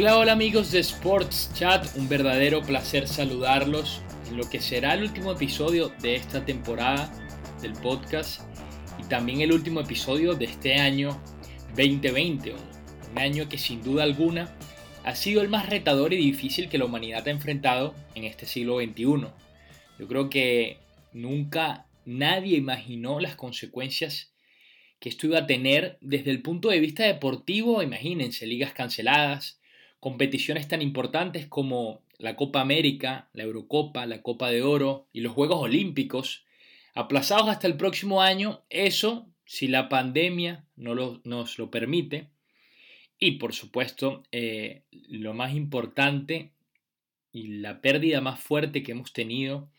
Hola, hola amigos de Sports Chat, un verdadero placer saludarlos en lo que será el último episodio de esta temporada del podcast y también el último episodio de este año 2020, un año que sin duda alguna ha sido el más retador y difícil que la humanidad ha enfrentado en este siglo XXI. Yo creo que nunca nadie imaginó las consecuencias que esto iba a tener desde el punto de vista deportivo, imagínense, ligas canceladas, competiciones tan importantes como la Copa América, la Eurocopa, la Copa de Oro y los Juegos Olímpicos, aplazados hasta el próximo año, eso si la pandemia no nos lo permite. Y por supuesto, eh, lo más importante y la pérdida más fuerte que hemos tenido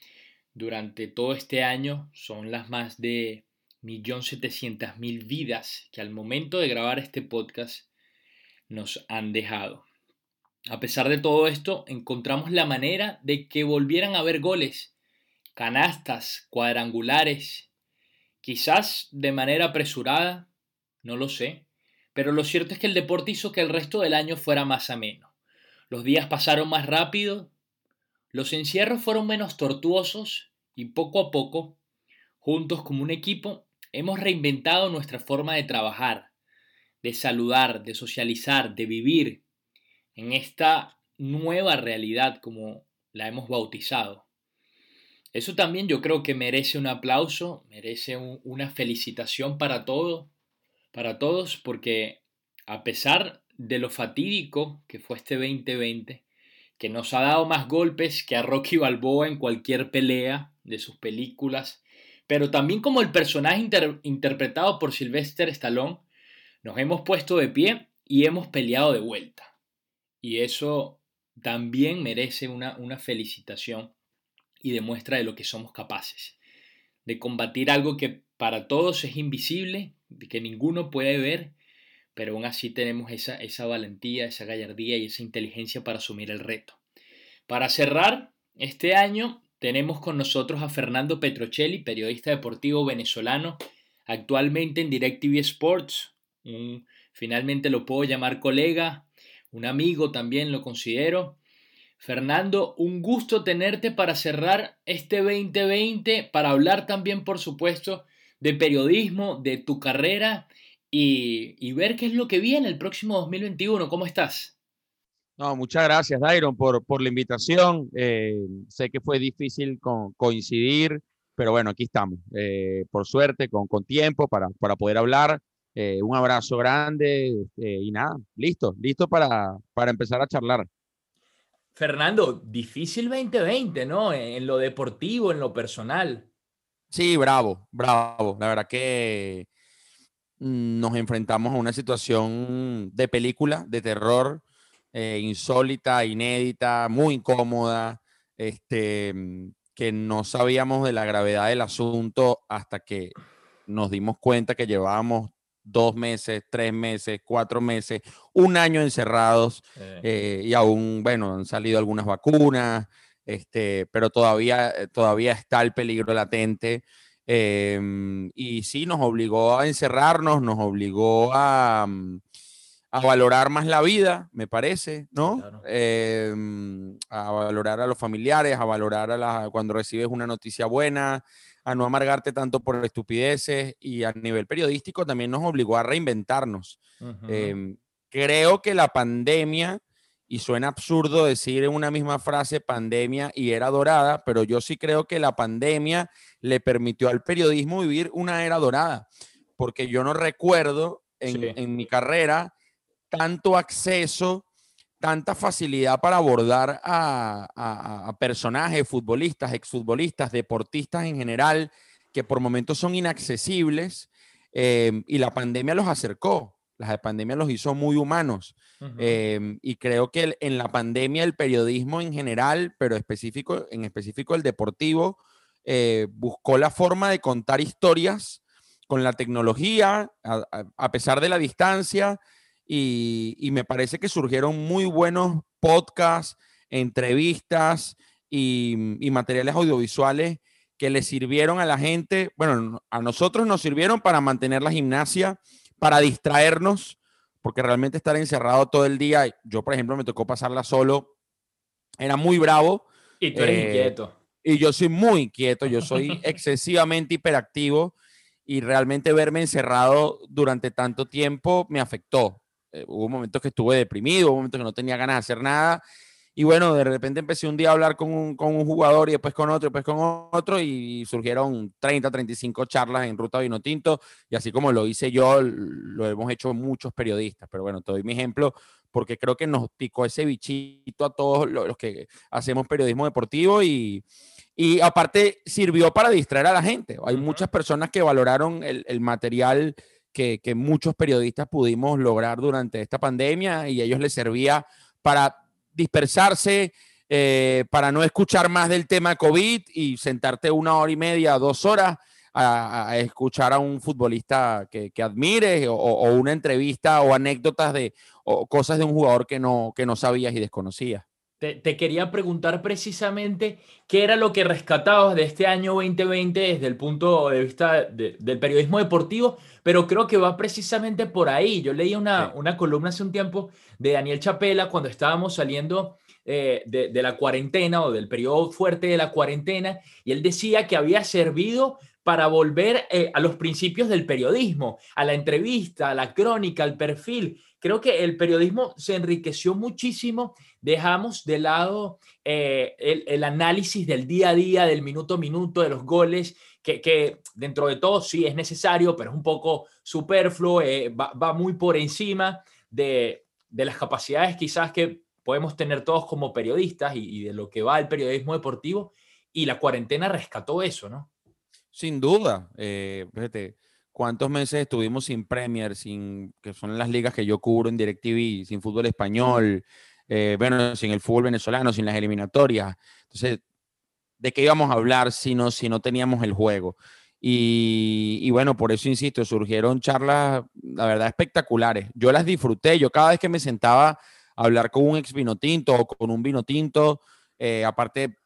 durante todo este año son las más de 1.700.000 vidas que al momento de grabar este podcast nos han dejado. A pesar de todo esto, encontramos la manera de que volvieran a haber goles, canastas, cuadrangulares, quizás de manera apresurada, no lo sé, pero lo cierto es que el deporte hizo que el resto del año fuera más ameno. Los días pasaron más rápido, los encierros fueron menos tortuosos y poco a poco, juntos como un equipo, hemos reinventado nuestra forma de trabajar, de saludar, de socializar, de vivir en esta nueva realidad como la hemos bautizado. Eso también yo creo que merece un aplauso, merece una felicitación para todos, para todos, porque a pesar de lo fatídico que fue este 2020, que nos ha dado más golpes que a Rocky Balboa en cualquier pelea de sus películas, pero también como el personaje interpretado por Sylvester Stallone, nos hemos puesto de pie y hemos peleado de vuelta. Y eso también merece una, una felicitación y demuestra de lo que somos capaces, de combatir algo que para todos es invisible, que ninguno puede ver, pero aún así tenemos esa, esa valentía, esa gallardía y esa inteligencia para asumir el reto. Para cerrar este año tenemos con nosotros a Fernando Petrocelli, periodista deportivo venezolano, actualmente en DirecTV Sports. finalmente lo puedo llamar colega, un amigo también lo considero. Fernando, un gusto tenerte para cerrar este 2020, para hablar también, por supuesto, de periodismo, de tu carrera y, ver qué es lo que viene el próximo 2021. ¿Cómo estás? No, muchas gracias, Dairon, por, por la invitación. Eh, sé que fue difícil coincidir, pero bueno, aquí estamos. Eh, por suerte, con, con tiempo para, para poder hablar. Eh, un abrazo grande y nada, listo, listo para, para empezar a charlar. Fernando, difícil 2020, ¿no? En lo deportivo, en lo personal. Sí, bravo, bravo. La verdad que mm, nos enfrentamos a una situación de película, de terror, eh, insólita, inédita, muy incómoda, este, que no sabíamos de la gravedad del asunto hasta que nos dimos cuenta que llevábamos dos meses, tres meses, cuatro meses, un año encerrados eh, y aún, bueno, han salido algunas vacunas, este, pero todavía, eh, todavía está el peligro latente. Em, y sí, nos obligó a encerrarnos, nos obligó a, mm, a valorar más la vida, me parece, ¿no? Em, a valorar a los familiares, a valorar a la, cuando recibes una noticia buena, a no amargarte tanto por estupideces y a nivel periodístico también nos obligó a reinventarnos. Em, creo que la pandemia y suena absurdo decir en una misma frase pandemia y era dorada, pero yo sí creo que la pandemia le permitió al periodismo vivir una era dorada, porque yo no recuerdo en, mi carrera tanto acceso, tanta facilidad para abordar a, personajes, futbolistas, exfutbolistas, deportistas en general, que por momentos son inaccesibles, eh, y la pandemia los acercó. La pandemia los hizo muy humanos. Em, y creo que en la pandemia el periodismo en general, pero específico, en específico el deportivo, eh, buscó la forma de contar historias con la tecnología, a, pesar de la distancia, y, me parece que surgieron muy buenos podcasts, entrevistas y, y materiales audiovisuales que le sirvieron a la gente, bueno, a nosotros nos sirvieron para mantener la gimnasia para distraernos, porque realmente estar encerrado todo el día, yo por ejemplo me tocó pasarla solo, era muy bravo. Y tú eres eh, inquieto. Y yo soy muy inquieto, yo soy excesivamente hiperactivo y realmente verme encerrado durante tanto tiempo me afectó. Eh, hubo momentos que estuve deprimido, hubo momentos que no tenía ganas de hacer nada y bueno, de repente empecé un día a hablar con un, con un jugador y después con otro, y después con otro, y surgieron 30, 35 charlas en Ruta Vino Tinto, y así como lo hice yo, lo hemos hecho muchos periodistas. Pero bueno, te doy mi ejemplo porque creo que nos picó ese bichito a todos los que hacemos periodismo deportivo y, y aparte sirvió para distraer a la gente. Hay muchas personas que valoraron el, el material que, muchos periodistas pudimos lograr durante esta pandemia y a ellos les servía para dispersarse, eh, para no escuchar más del tema COVID y sentarte una hora y media, dos horas a, escuchar a un futbolista que, que admires o, una entrevista o anécdotas de o cosas de un jugador que no, que no sabías y desconocías. Te, quería preguntar precisamente qué era lo que rescatabas de este año 2020 desde el punto de vista del periodismo deportivo, pero creo que va precisamente por ahí. Yo leí una, una columna hace un tiempo de Daniel Chapela cuando estábamos saliendo eh, de, la cuarentena o del periodo fuerte de la cuarentena, y él decía que había servido para volver eh, a los principios del periodismo, a la entrevista, a la crónica, al perfil. Creo que el periodismo se enriqueció muchísimo dejamos de lado eh, el, análisis del día a día, del minuto a minuto, de los goles, que, dentro de todo sí es necesario, pero es un poco superfluo, eh, va, muy por encima de, las capacidades quizás que podemos tener todos como periodistas y, de lo que va el periodismo deportivo. Y la cuarentena rescató eso, ¿no? Sin duda. Eh, fíjate, ¿cuántos meses estuvimos sin Premier, sin, que son las ligas que yo cubro en DirecTV, sin fútbol español? Eh, bueno, sin el fútbol venezolano, sin las eliminatorias. Entonces, ¿de qué íbamos a hablar si no, si no teníamos el juego? Y, bueno, por eso insisto, surgieron charlas, la verdad, espectaculares. Yo las disfruté. Yo cada vez que me sentaba a hablar con un ex vino tinto o con un vino tinto, eh, aparte,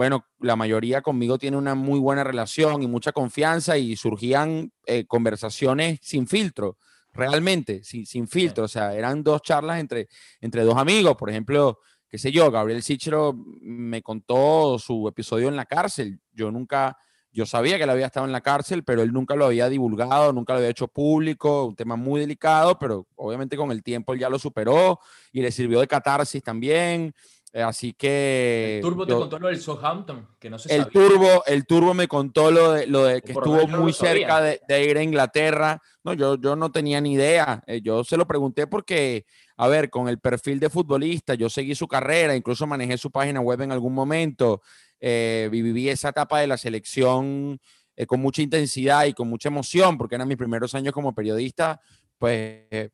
bueno, la mayoría conmigo tiene una muy buena relación y mucha confianza y surgían eh, conversaciones sin filtro realmente, sin, sin filtro. O sea, eran dos charlas entre, entre dos amigos. Por ejemplo, qué sé yo, Gabriel Sichero me contó su episodio en la cárcel. Yo nunca, yo sabía que él había estado en la cárcel, pero él nunca lo había divulgado, nunca lo había hecho público, un tema muy delicado, pero obviamente con el tiempo él ya lo superó y le sirvió de catarsis también. Eh, así que. El Turbo te contó lo del Southampton, que no el Turbo, el Turbo me contó lo de, lo de que estuvo muy cerca de, ir a Inglaterra. No, yo, yo no tenía ni idea. Eh, yo se lo pregunté porque, a ver, con el perfil de futbolista, yo seguí su carrera, incluso manejé su página web en algún momento. Eh, viví esa etapa de la selección con mucha intensidad y con mucha emoción, porque eran mis primeros años como periodista. Pues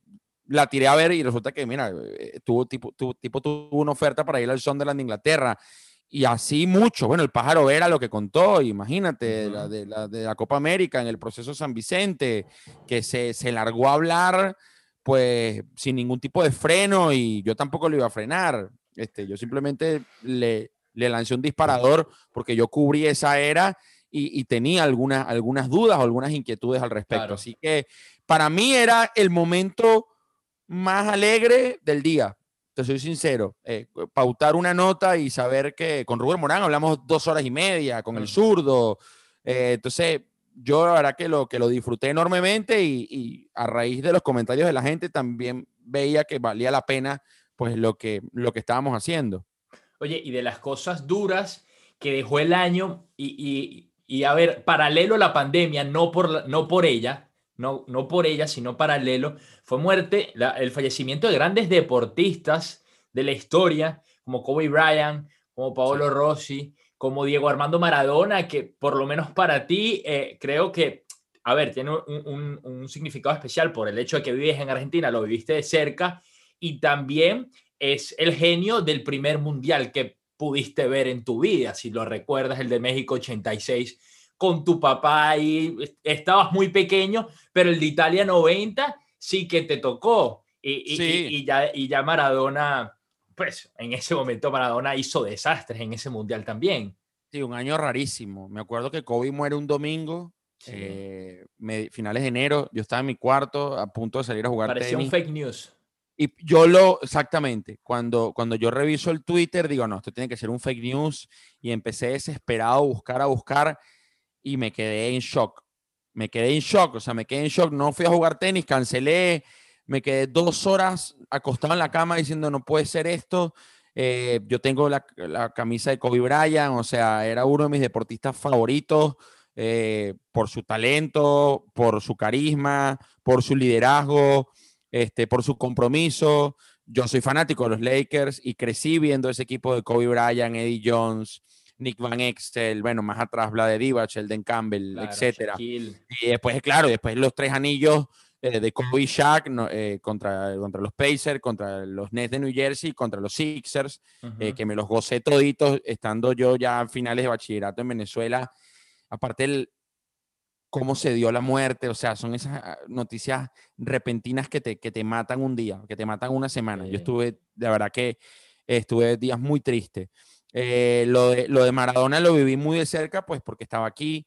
la tiré a ver y resulta que, mira, eh, tuvo, tipo, tipo tuvo una oferta para ir al Sunderland de Inglaterra. Y así mucho. Bueno, el pájaro era lo que contó, imagínate, de, la, de, la, Copa América en el proceso San Vicente, que se, se largó a hablar, pues sin ningún tipo de freno y yo tampoco lo iba a frenar. Este, yo simplemente le, le lancé un disparador porque yo cubrí esa era y, y tenía algunas, algunas dudas o algunas inquietudes al respecto. Así que para mí era el momento más alegre del día. Te soy sincero, eh, pautar una nota y saber que con Rubén Morán hablamos dos horas y media, con el zurdo. Eh, entonces, yo la verdad que lo, que lo disfruté enormemente y, a raíz de los comentarios de la gente también veía que valía la pena pues lo que, lo que estábamos haciendo. Oye, y de las cosas duras que dejó el año y, y, y a ver, paralelo a la pandemia, no por, no por ella, no, no por ella, sino paralelo, fue muerte, el fallecimiento de grandes deportistas de la historia, como Kobe Bryant, como Paolo Rossi, como Diego Armando Maradona, que por lo menos para ti eh, creo que, a ver, tiene un, un, significado especial por el hecho de que vives en Argentina, lo viviste de cerca, y también es el genio del primer mundial que pudiste ver en tu vida, si lo recuerdas, el de México 86 con tu papá y estabas muy pequeño, pero el de Italia 90 sí que te tocó. Y, y, ya, y ya Maradona, pues en ese momento Maradona hizo desastres en ese mundial también. Sí, un año rarísimo. Me acuerdo que Kobe muere un domingo eh, finales de enero, yo estaba en mi cuarto a punto de salir a jugar Parecía un fake news. Y yo lo, exactamente, cuando, cuando yo reviso el Twitter, digo, no, esto tiene que ser un fake news. Y empecé desesperado a buscar, a buscar, y me quedé en shock. Me quedé en shock, o sea, me quedé en shock. No fui a jugar tenis, cancelé, me quedé dos horas acostado en la cama diciendo, no puede ser esto. Eh, yo tengo la, la, camisa de Kobe Bryant, o sea, era uno de mis deportistas favoritos. Eh, por su talento, por su carisma, por su liderazgo, este, por su compromiso. Yo soy fanático de los Lakers y crecí viendo ese equipo de Kobe Bryant, Eddie Jones, Nick Van Exel, bueno, más atrás de Divac, Sheldon Campbell, etcétera. Y después, claro, después los tres anillos eh, de Kobe y Shaq eh, contra, contra los Pacers, contra los Nets de New Jersey, contra los Sixers, que me los gocé toditos estando yo ya a finales de bachillerato en Venezuela aparte el cómo se dio la muerte, o sea, son esas ah, noticias repentinas que te, que te matan un día, que te matan una semana. Yo estuve, de verdad que estuve días muy tristes. Eh, lo, de, lo de Maradona lo viví muy de cerca, pues porque estaba aquí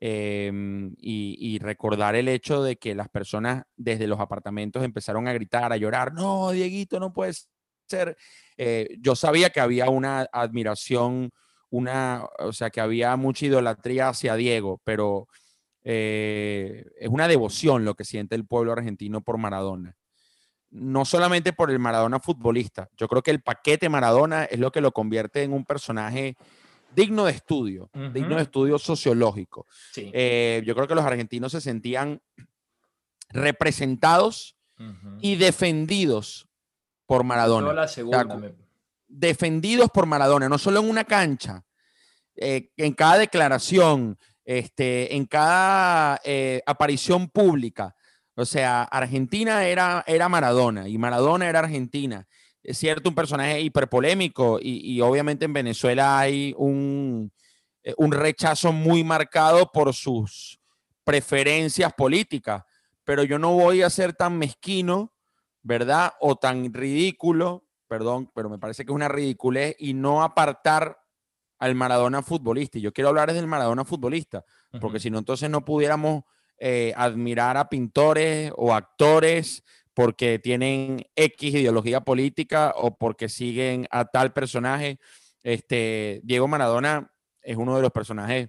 em, y, recordar el hecho de que las personas desde los apartamentos empezaron a gritar, a llorar, no, Dieguito, no puede ser. Eh, yo sabía que había una admiración una, o sea, que había mucha idolatría hacia Diego, pero eh, es una devoción lo que siente el pueblo argentino por Maradona. No solamente por el Maradona futbolista, yo creo que el paquete Maradona es lo que lo convierte en un personaje digno de estudio, digno de estudio sociológico. Eh, yo creo que los argentinos se sentían representados y defendidos por Maradona. La segunda, defendidos por Maradona, no solo en una cancha, eh, en cada declaración, este, en cada eh, aparición pública. O sea, Argentina era, era Maradona y Maradona era Argentina. Es cierto, un personaje hiperpolémico y, y obviamente en Venezuela hay un, eh, un rechazo muy marcado por sus preferencias políticas, pero yo no voy a ser tan mezquino, ¿verdad? O tan ridículo perdón, pero me parece que es una ridiculez y no apartar al Maradona futbolista. Y yo quiero hablar del Maradona futbolista, porque si no, entonces no pudiéramos eh, admirar a pintores o actores porque tienen X ideología política o porque siguen a tal personaje. Este, Diego Maradona es uno de los personajes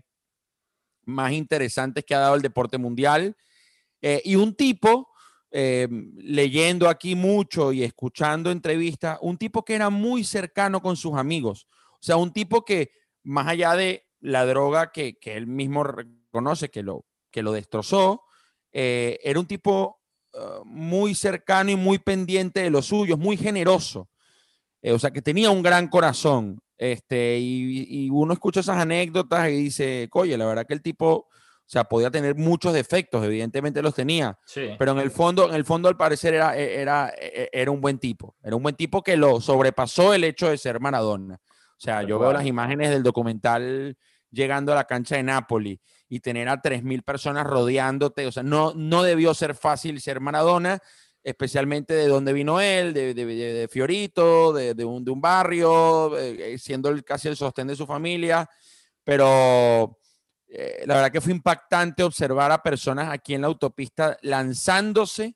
más interesantes que ha dado el deporte mundial eh, y un tipo eh, leyendo aquí mucho y escuchando entrevistas, un tipo que era muy cercano con sus amigos. O sea, un tipo que, más allá de la droga que, él mismo reconoce que lo, que lo destrozó, eh, era un tipo uh, muy cercano y muy pendiente de los suyos, muy generoso. Eh, o sea, que tenía un gran corazón. Este, y, y, uno escucha esas anécdotas y dice, oye, la verdad que el tipo o sea, podía tener muchos defectos, evidentemente los tenía, pero en el fondo, en el fondo al parecer era, e, era, e, era un buen tipo, era un buen tipo que lo sobrepasó el hecho de ser Maradona. O sea, yo veo las imágenes del documental llegando a la cancha de Nápoles y tener a 3.000 personas rodeándote, o sea, no, no debió ser fácil ser Maradona, especialmente de dónde vino él, de, de, de Fiorito, de, un, de un barrio, eh, siendo el, casi el sostén de su familia, pero eh, la verdad que fue impactante observar a personas aquí en la autopista lanzándose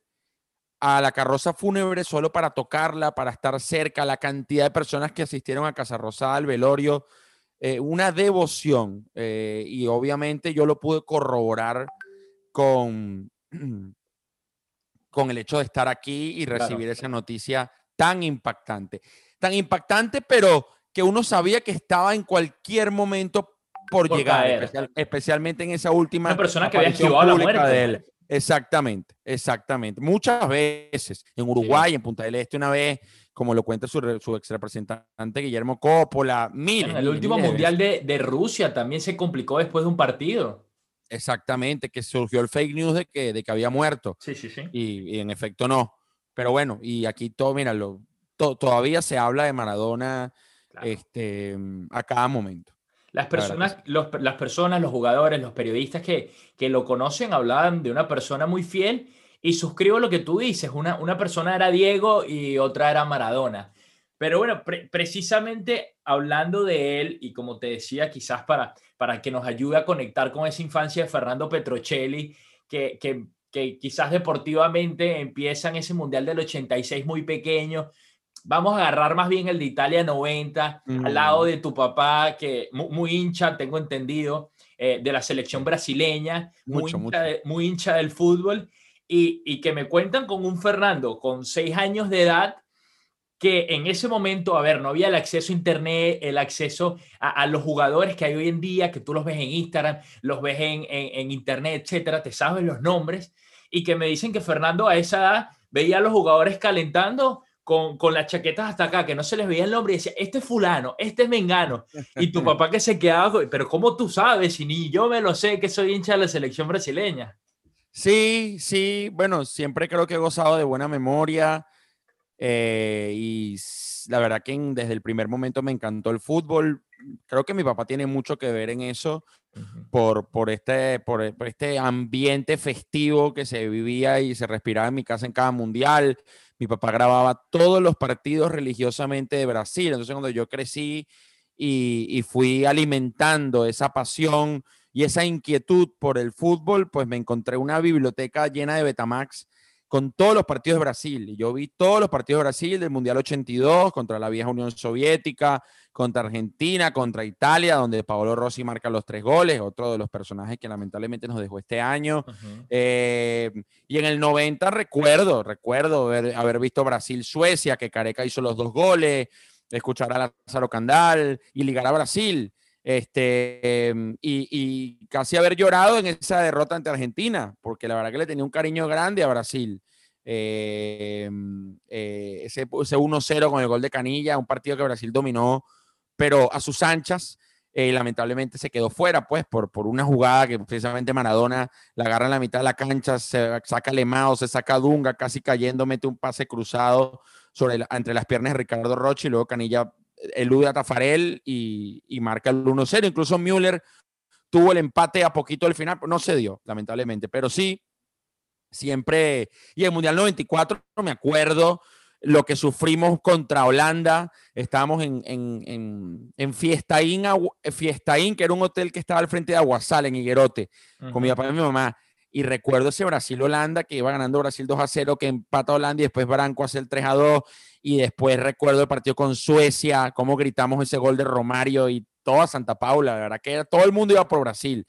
a la carroza fúnebre solo para tocarla, para estar cerca, la cantidad de personas que asistieron a Casa Rosada, al velorio, eh, una devoción. Eh, y obviamente yo lo pude corroborar con, con el hecho de estar aquí y recibir esa noticia tan impactante. Tan impactante, pero que uno sabía que estaba en cualquier momento por, llegar, especialmente en esa última. Una persona que había esquivado la muerte. De él. Exactamente, exactamente. Muchas veces en Uruguay, en Punta del Este, una vez, como lo cuenta su, su ex representante Guillermo Coppola, mil. En el último mundial de, de, Rusia también se complicó después de un partido. Exactamente, que surgió el fake news de que, de que había muerto. Sí, sí, sí. Y, en efecto no. Pero bueno, y aquí todo, mira, todavía se habla de Maradona este, a cada momento. Las personas, los, las personas, los jugadores, los periodistas que, que lo conocen hablaban de una persona muy fiel y suscribo lo que tú dices, una, una persona era Diego y otra era Maradona. Pero bueno, precisamente hablando de él y como te decía, quizás para, para que nos ayude a conectar con esa infancia de Fernando Petrocelli, que, que, que quizás deportivamente empieza en ese Mundial del 86 muy pequeño, vamos a agarrar más bien el de Italia 90, al lado mm. de tu papá, que muy, hincha, tengo entendido, eh, de la selección brasileña, muy, hincha, muy hincha del fútbol, y, y, que me cuentan con un Fernando con seis años de edad que en ese momento, a ver, no había el acceso a Internet, el acceso a, los jugadores que hay hoy en día, que tú los ves en Instagram, los ves en, en, Internet, etcétera, te sabes los nombres, y que me dicen que Fernando a esa edad veía a los jugadores calentando con, con, las chaquetas hasta acá, que no se les veía el nombre y decía, este es fulano, este es mengano. Y tu papá que se quedaba, pero ¿cómo tú sabes? Y ni yo me lo sé que soy hincha de la selección brasileña. Sí, sí, bueno, siempre creo que he gozado de buena memoria. Eh, y la verdad que desde el primer momento me encantó el fútbol. Creo que mi papá tiene mucho que ver en eso por, por, este, por, este ambiente festivo que se vivía y se respiraba en mi casa en cada mundial. Mi papá grababa todos los partidos religiosamente de Brasil. Entonces cuando yo crecí y, y fui alimentando esa pasión y esa inquietud por el fútbol, pues me encontré una biblioteca llena de Betamax con todos los partidos de Brasil. Yo vi todos los partidos de Brasil del Mundial 82 contra la vieja Unión Soviética, contra Argentina, contra Italia, donde Paolo Rossi marca los tres goles, otro de los personajes que lamentablemente nos dejó este año. Eh, y en el 90 recuerdo, recuerdo haber, haber visto Brasil-Suecia, que Careca hizo los dos goles, escuchar a Lázaro Candal y ligar a Brasil. Este, em, y, casi haber llorado en esa derrota ante Argentina, porque la verdad que le tenía un cariño grande a Brasil. Em, eh, ese, ese 1-0 con el gol de Canilla, un partido que Brasil dominó, pero a sus anchas. Eh, lamentablemente se quedó fuera, pues, por, por una jugada que precisamente Maradona la agarra en la mitad de la cancha, se saca Lemao, se saca Dunga, casi cayendo, mete un pase cruzado sobre entre las piernas de Ricardo Roche y luego Canilla elude a Tafarel y, marca el 1-0. Incluso Müller tuvo el empate a poquito al final, no se dio, lamentablemente, pero sí, siempre, y el Mundial 94, me acuerdo lo que sufrimos contra Holanda, estábamos en, en, en, en Fiestaín, Fiestaín, que era un hotel que estaba al frente de Aguasal, en Higuerote, con mi papá y mi mamá, y recuerdo ese Brasil-Holanda que iba ganando Brasil 2 a 0, que empata Holanda y después Branco hace el 3 a 2. Y después recuerdo el partido con Suecia, cómo gritamos ese gol de Romario y toda Santa Paula. La verdad que todo el mundo iba por Brasil.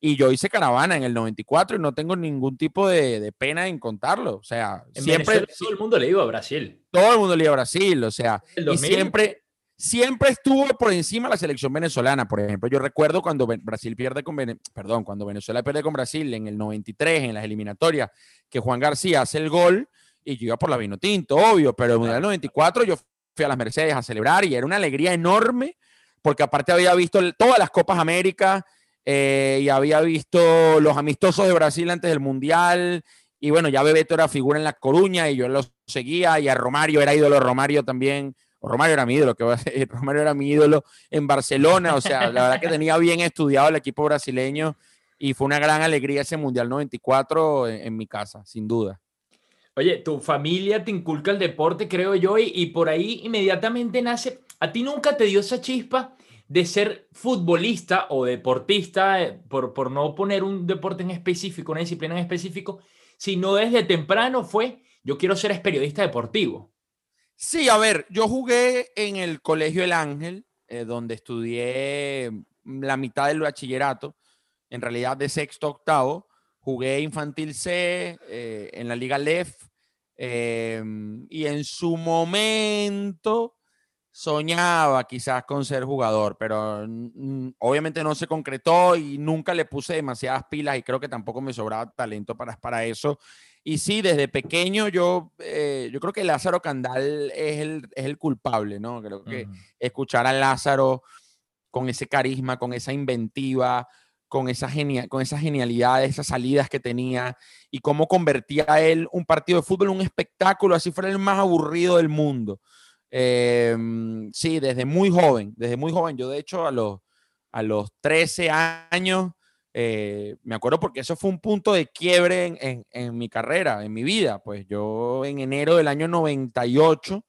Y yo hice caravana en el 94 y no tengo ningún tipo de, pena en contarlo. O sea, siempre. todo el mundo le iba a Brasil. Todo el mundo le iba a Brasil. O sea, y siempre siempre estuvo por encima la selección venezolana. Por ejemplo, yo recuerdo cuando Brasil pierde con perdón, cuando Venezuela pierde con Brasil en el 93 en las eliminatorias, que Juan García hace el gol y yo iba por la vino tinto, obvio, pero en el 94 yo fui a las Mercedes a celebrar y era una alegría enorme porque aparte había visto todas las Copas América eh, y había visto los amistosos de Brasil antes del Mundial y bueno, ya Bebeto era figura en La Coruña y yo lo seguía y a Romario era ídolo Romario también Romario era mi ídolo, que Romario era mi ídolo en Barcelona, o sea, la verdad que tenía bien estudiado el equipo brasileño y fue una gran alegría ese Mundial 94 en, mi casa, sin duda. Oye, tu familia te inculca el deporte, creo yo, y, por ahí inmediatamente nace, ¿a ti nunca te dio esa chispa de ser futbolista o deportista, eh, por, por no poner un deporte en específico, una disciplina en específico, sino desde temprano fue, yo quiero ser periodista deportivo? Sí, a ver, yo jugué en el Colegio El Ángel, eh, donde estudié la mitad del bachillerato, en realidad de sexto a octavo. Jugué infantil C eh, en la Liga LEF em, y en su momento soñaba quizás con ser jugador, pero obviamente no se concretó y nunca le puse demasiadas pilas y creo que tampoco me sobraba talento para, para eso. Y sí, desde pequeño yo, eh, yo creo que Lázaro Candal es el, es el culpable, ¿no? Creo que escuchar a Lázaro con ese carisma, con esa inventiva, con esa, genia, con esa genialidad, esas salidas que tenía y cómo convertía a él un partido de fútbol en un espectáculo, así fuera el más aburrido del mundo. Em, sí, desde muy joven, desde muy joven. Yo de hecho a los, a los 13 años eh, me acuerdo porque eso fue un punto de quiebre en, mi carrera, en mi vida. Pues yo en enero del año 98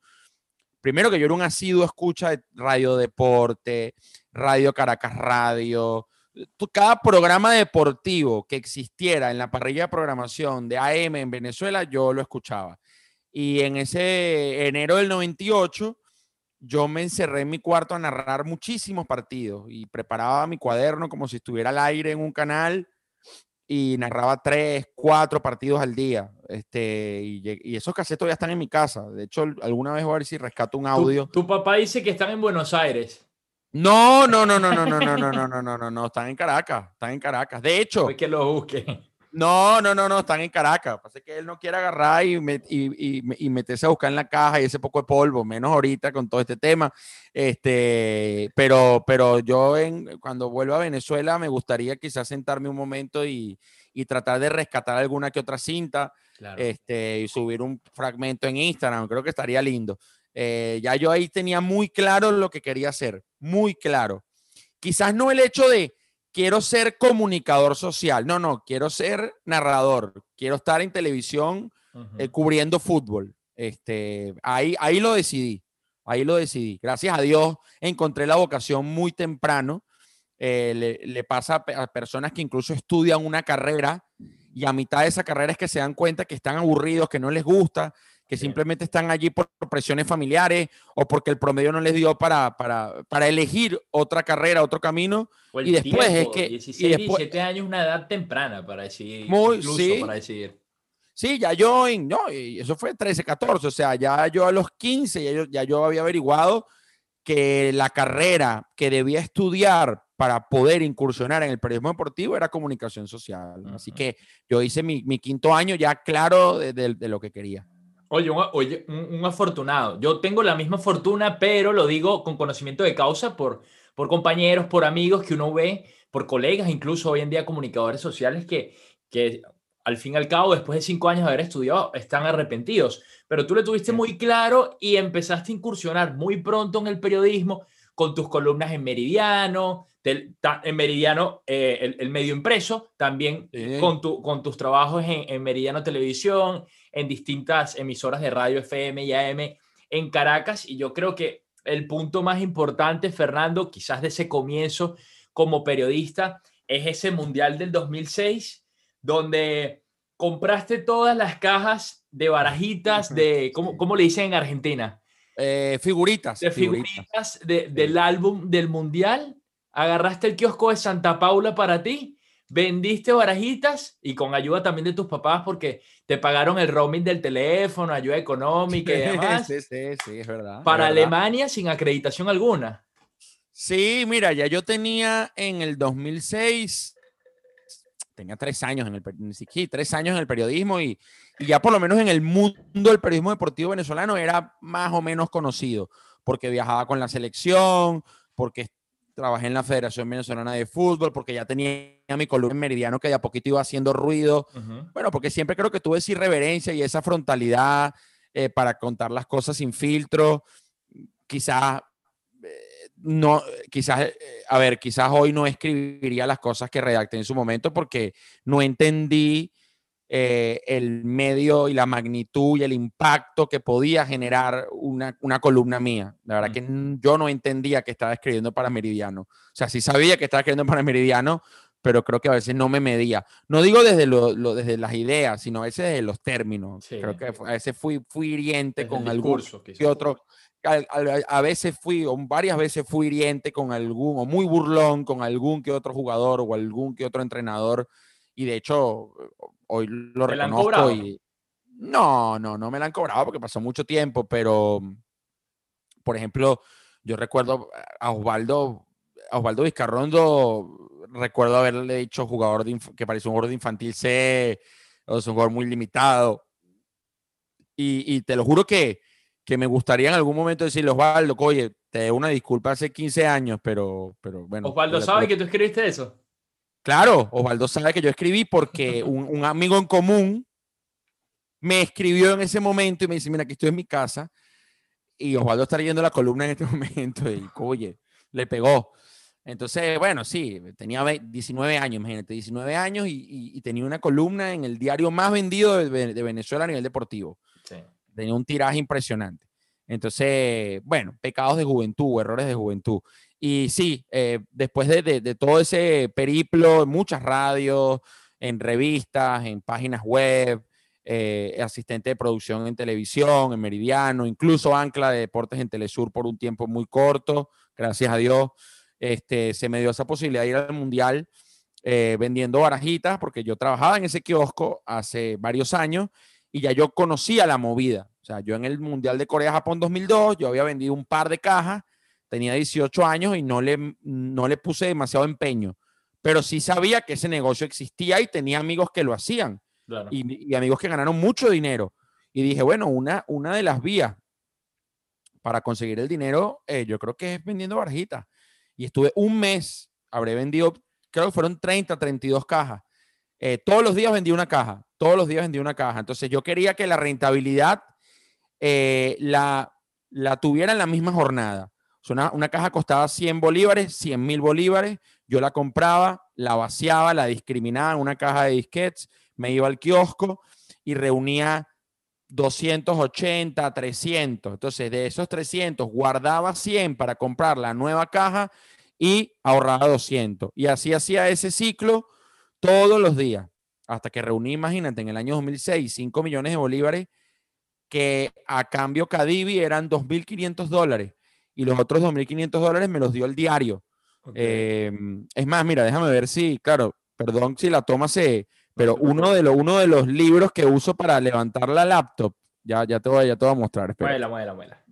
primero que yo era un asiduo escucha de Radio Deporte, Radio Caracas Radio, cada programa deportivo que existiera en la parrilla de programación de AM en Venezuela, yo lo escuchaba. Y en ese enero del 98, yo me encerré en mi cuarto a narrar muchísimos partidos y preparaba mi cuaderno como si estuviera al aire en un canal y narraba tres, cuatro partidos al día. Este, y, esos casetos ya están en mi casa. De hecho, alguna vez voy a ver si rescato un audio. Tu, papá dice que están en Buenos Aires. No, no, no, no, no, no, no, no, no, no, no, no, no, están en Caracas, están en Caracas. De hecho, que lo busque. No, no, no, no, están en Caracas. Pasa que él no quiere agarrar y, y, y, meterse a buscar en la caja y ese poco de polvo, menos ahorita con todo este tema. Este, pero, pero yo en, cuando vuelva a Venezuela me gustaría quizás sentarme un momento y, tratar de rescatar alguna que otra cinta este, y subir un fragmento en Instagram. Creo que estaría lindo. Eh, ya yo ahí tenía muy claro lo que quería hacer, muy claro. Quizás no el hecho de quiero ser comunicador social. No, no, quiero ser narrador. Quiero estar en televisión eh, cubriendo fútbol. Este, ahí, ahí lo decidí. Ahí lo decidí. Gracias a Dios encontré la vocación muy temprano. Eh, le, pasa a personas que incluso estudian una carrera y a mitad de esa carrera es que se dan cuenta que están aburridos, que no les gusta, que simplemente están allí por presiones familiares o porque el promedio no les dio para, para, para elegir otra carrera, otro camino. y después es que... 16, y después, 17 años una edad temprana para decidir. Muy, sí, para decidir. Sí, ya yo, no, y eso fue 13, 14, o sea, ya yo a los 15, ya yo, ya yo había averiguado que la carrera que debía estudiar para poder incursionar en el periodismo deportivo era comunicación social. Así que yo hice mi, mi, quinto año ya claro de, de, de lo que quería. Oye, un, oye un, afortunado. Yo tengo la misma fortuna, pero lo digo con conocimiento de causa por, por compañeros, por amigos que uno ve, por colegas, incluso hoy en día comunicadores sociales que, que al fin y al cabo, después de cinco años de haber estudiado, están arrepentidos. Pero tú le tuviste muy claro y empezaste a incursionar muy pronto en el periodismo con tus columnas en Meridiano, en Meridiano, eh, el, medio impreso, también con, tu, con tus trabajos en, en Meridiano Televisión, en distintas emisoras de radio FM y AM en Caracas. Y yo creo que el punto más importante, Fernando, quizás de ese comienzo como periodista, es ese Mundial del 2006, donde compraste todas las cajas de barajitas, de, ¿cómo, cómo le dicen en Argentina? Eh, figuritas. De figuritas, del álbum del Mundial. Agarraste el kiosco de Santa Paula para ti vendiste barajitas y con ayuda también de tus papás porque te pagaron el roaming del teléfono, ayuda económica y demás. Sí, sí, sí, es verdad. Para Alemania sin acreditación alguna. Sí, mira, ya yo tenía en el 2006, tenía tres años en el, sí, tres años en el periodismo y, y ya por lo menos en el mundo del periodismo deportivo venezolano era más o menos conocido porque viajaba con la selección, porque trabajé en la Federación Venezolana de Fútbol porque ya tenía mi columna en Meridiano que de a poquito iba haciendo ruido. Bueno, porque siempre creo que tuve esa irreverencia y esa frontalidad eh, para contar las cosas sin filtro. Quizás, eh, no, quizás, eh, a ver, quizás hoy no escribiría las cosas que redacté en su momento porque no entendí eh, el medio y la magnitud y el impacto que podía generar una, columna mía. La verdad que yo no entendía que estaba escribiendo para Meridiano. O sea, sí sabía que estaba escribiendo para Meridiano, pero creo que a veces no me medía. No digo desde, lo, desde las ideas, sino a veces desde los términos. Creo que a veces fui, fui hiriente con algún que otro. A, veces fui, o varias veces fui hiriente con algún, o muy burlón con algún que otro jugador o algún que otro entrenador. Y de hecho, hoy lo reconozco y no, no, no me la han cobrado porque pasó mucho tiempo, pero por ejemplo, yo recuerdo a Osvaldo, a Osvaldo Vizcarrondo, recuerdo haberle dicho jugador que parece un jugador de infantil C, o es un jugador muy limitado. Y, te lo juro que, que, me gustaría en algún momento decirle, Osvaldo, oye, te doy una disculpa hace 15 años, pero, pero bueno. Osvaldo sabe que tú escribiste eso. Claro, Osvaldo sabe que yo escribí porque un, amigo en común me escribió en ese momento y me dice, mira, aquí estoy en mi casa y Osvaldo está leyendo la columna en este momento y, oye, le pegó. Entonces, bueno, sí, tenía 19 años, imagínate, 19 años y, tenía una columna en el diario más vendido de, Venezuela a nivel deportivo. Tenía un tiraje impresionante. Entonces, bueno, pecados de juventud, errores de juventud. Y sí, eh, después de, de, todo ese periplo, en muchas radios, en revistas, en páginas web, eh, asistente de producción en televisión, en Meridiano, incluso ancla de deportes en Telesur por un tiempo muy corto, gracias a Dios, este, se me dio esa posibilidad de ir al Mundial eh, vendiendo barajitas, porque yo trabajaba en ese kiosco hace varios años y ya yo conocía la movida. O sea, yo en el Mundial de Corea-Japón 2002, yo había vendido un par de cajas, tenía 18 años y no le, no le puse demasiado empeño, pero sí sabía que ese negocio existía y tenía amigos que lo hacían y, amigos que ganaron mucho dinero. Y dije, bueno, una, una de las vías para conseguir el dinero, eh, yo creo que es vendiendo barajitas. Y estuve un mes, habré vendido, creo que fueron 30, 32 cajas. Eh, todos los días vendí una caja, todos los días vendí una caja. Entonces yo quería que la rentabilidad eh, la, la tuviera en la misma jornada. Una, una, caja costaba 100 bolívares, 100 mil bolívares. Yo la compraba, la vaciaba, la discriminaba en una caja de disquets me iba al kiosco y reunía 280, 300. Entonces, de esos 300, guardaba 100 para comprar la nueva caja y ahorraba 200. Y así hacía ese ciclo todos los días, hasta que reuní, imagínate, en el año 2006, 5 millones de bolívares, que a cambio Cadivi eran 2.500 dólares. Y los otros 2.500 dólares me los dio el diario. Em, es más, mira, déjame ver si, claro, perdón si la toma se, pero uno de, los uno de los libros que uso para levantar la laptop, ya, ya, te, voy, ya te voy a mostrar. Muela, muela, muela.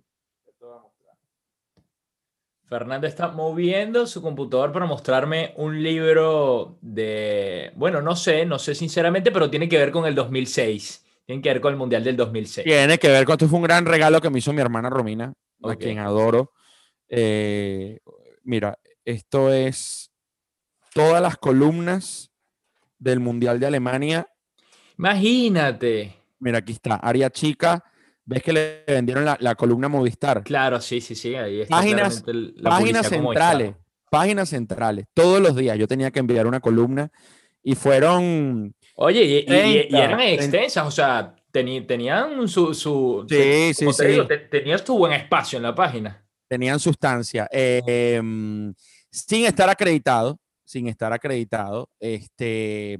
Fernando está moviendo su computador para mostrarme un libro de, bueno, no sé, no sé sinceramente, pero tiene que ver con el 2006. Tiene que ver con el Mundial del 2006. Tiene que ver con, esto fue un gran regalo que me hizo mi hermana Romina, a quien adoro. Eh, mira, esto es todas las columnas del Mundial de Alemania. Imagínate. Mira, aquí está, área chica. ¿Ves que le vendieron la, columna Movistar? Claro, sí, sí, sí. Ahí está páginas, páginas centrales. Páginas centrales. Todos los días yo tenía que enviar una columna y fueron. Oye, y, eran extensas, o sea, tenían su. su sí, sí, sí. tenías tu buen espacio en la página. Tenían sustancia. Em, sin estar acreditado, sin estar acreditado. Este,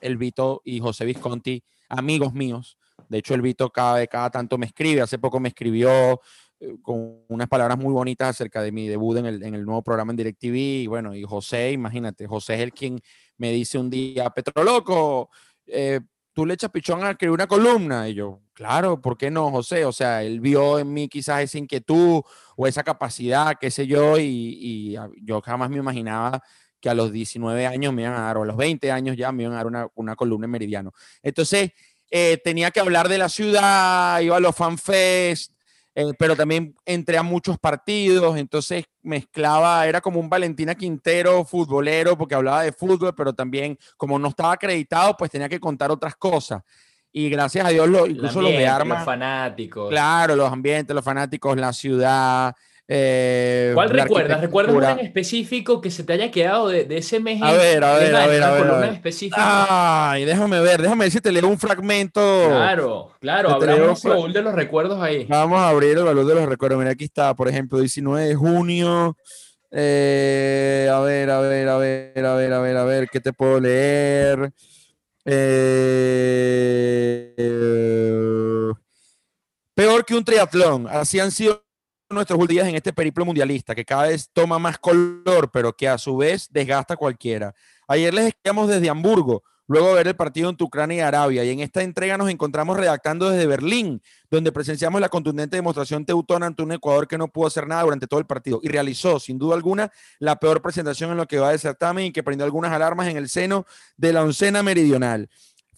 el Vito y José Visconti, amigos míos. De hecho, el Vito cada, cada tanto me escribe. Hace poco me escribió eh, con unas palabras muy bonitas acerca de mi debut en el, en el nuevo programa en DirecTV. Y bueno, y José, imagínate, José es el quien me dice un día, Petroloco, eh, tú le echas pichón a escribir una columna. Y yo, claro, ¿por qué no, José? O sea, él vio en mí quizás esa inquietud o esa capacidad, qué sé yo, y, yo jamás me imaginaba que a los 19 años me iban a dar, o a los 20 años ya me iban a dar una, columna en Meridiano. Entonces, eh, tenía que hablar de la ciudad, iba a los fanfest, eh, pero también entré a muchos partidos, entonces mezclaba, era como un Valentina Quintero futbolero, porque hablaba de fútbol, pero también como no estaba acreditado, pues tenía que contar otras cosas. Y gracias a Dios, lo, incluso los de armas. Los fanáticos. Claro, los ambientes, los fanáticos, la ciudad, eh, ¿Cuál recuerdas? ¿Recuerdas uno en específico que se te haya quedado de, ese mes? A ver, a ver, a ver, a ver. Ay, déjame ver, déjame ver si te leo un fragmento. Claro, claro, abramos el baúl de los recuerdos ahí. Vamos a abrir el baúl de los recuerdos. Mira, aquí está, por ejemplo, 19 de junio. Eh, a ver, a ver, a ver, a ver, a ver, a ver, ¿qué te puedo leer? Eh, peor que un triatlón. Así han sido nuestros días en este periplo mundialista, que cada vez toma más color, pero que a su vez desgasta a cualquiera. Ayer les escribíamos desde Hamburgo, luego ver el partido entre Ucrania y Arabia, y en esta entrega nos encontramos redactando desde Berlín, donde presenciamos la contundente demostración teutona ante un Ecuador que no pudo hacer nada durante todo el partido y realizó, sin duda alguna, la peor presentación en lo que va de certamen y que prendió algunas alarmas en el seno de la oncena meridional.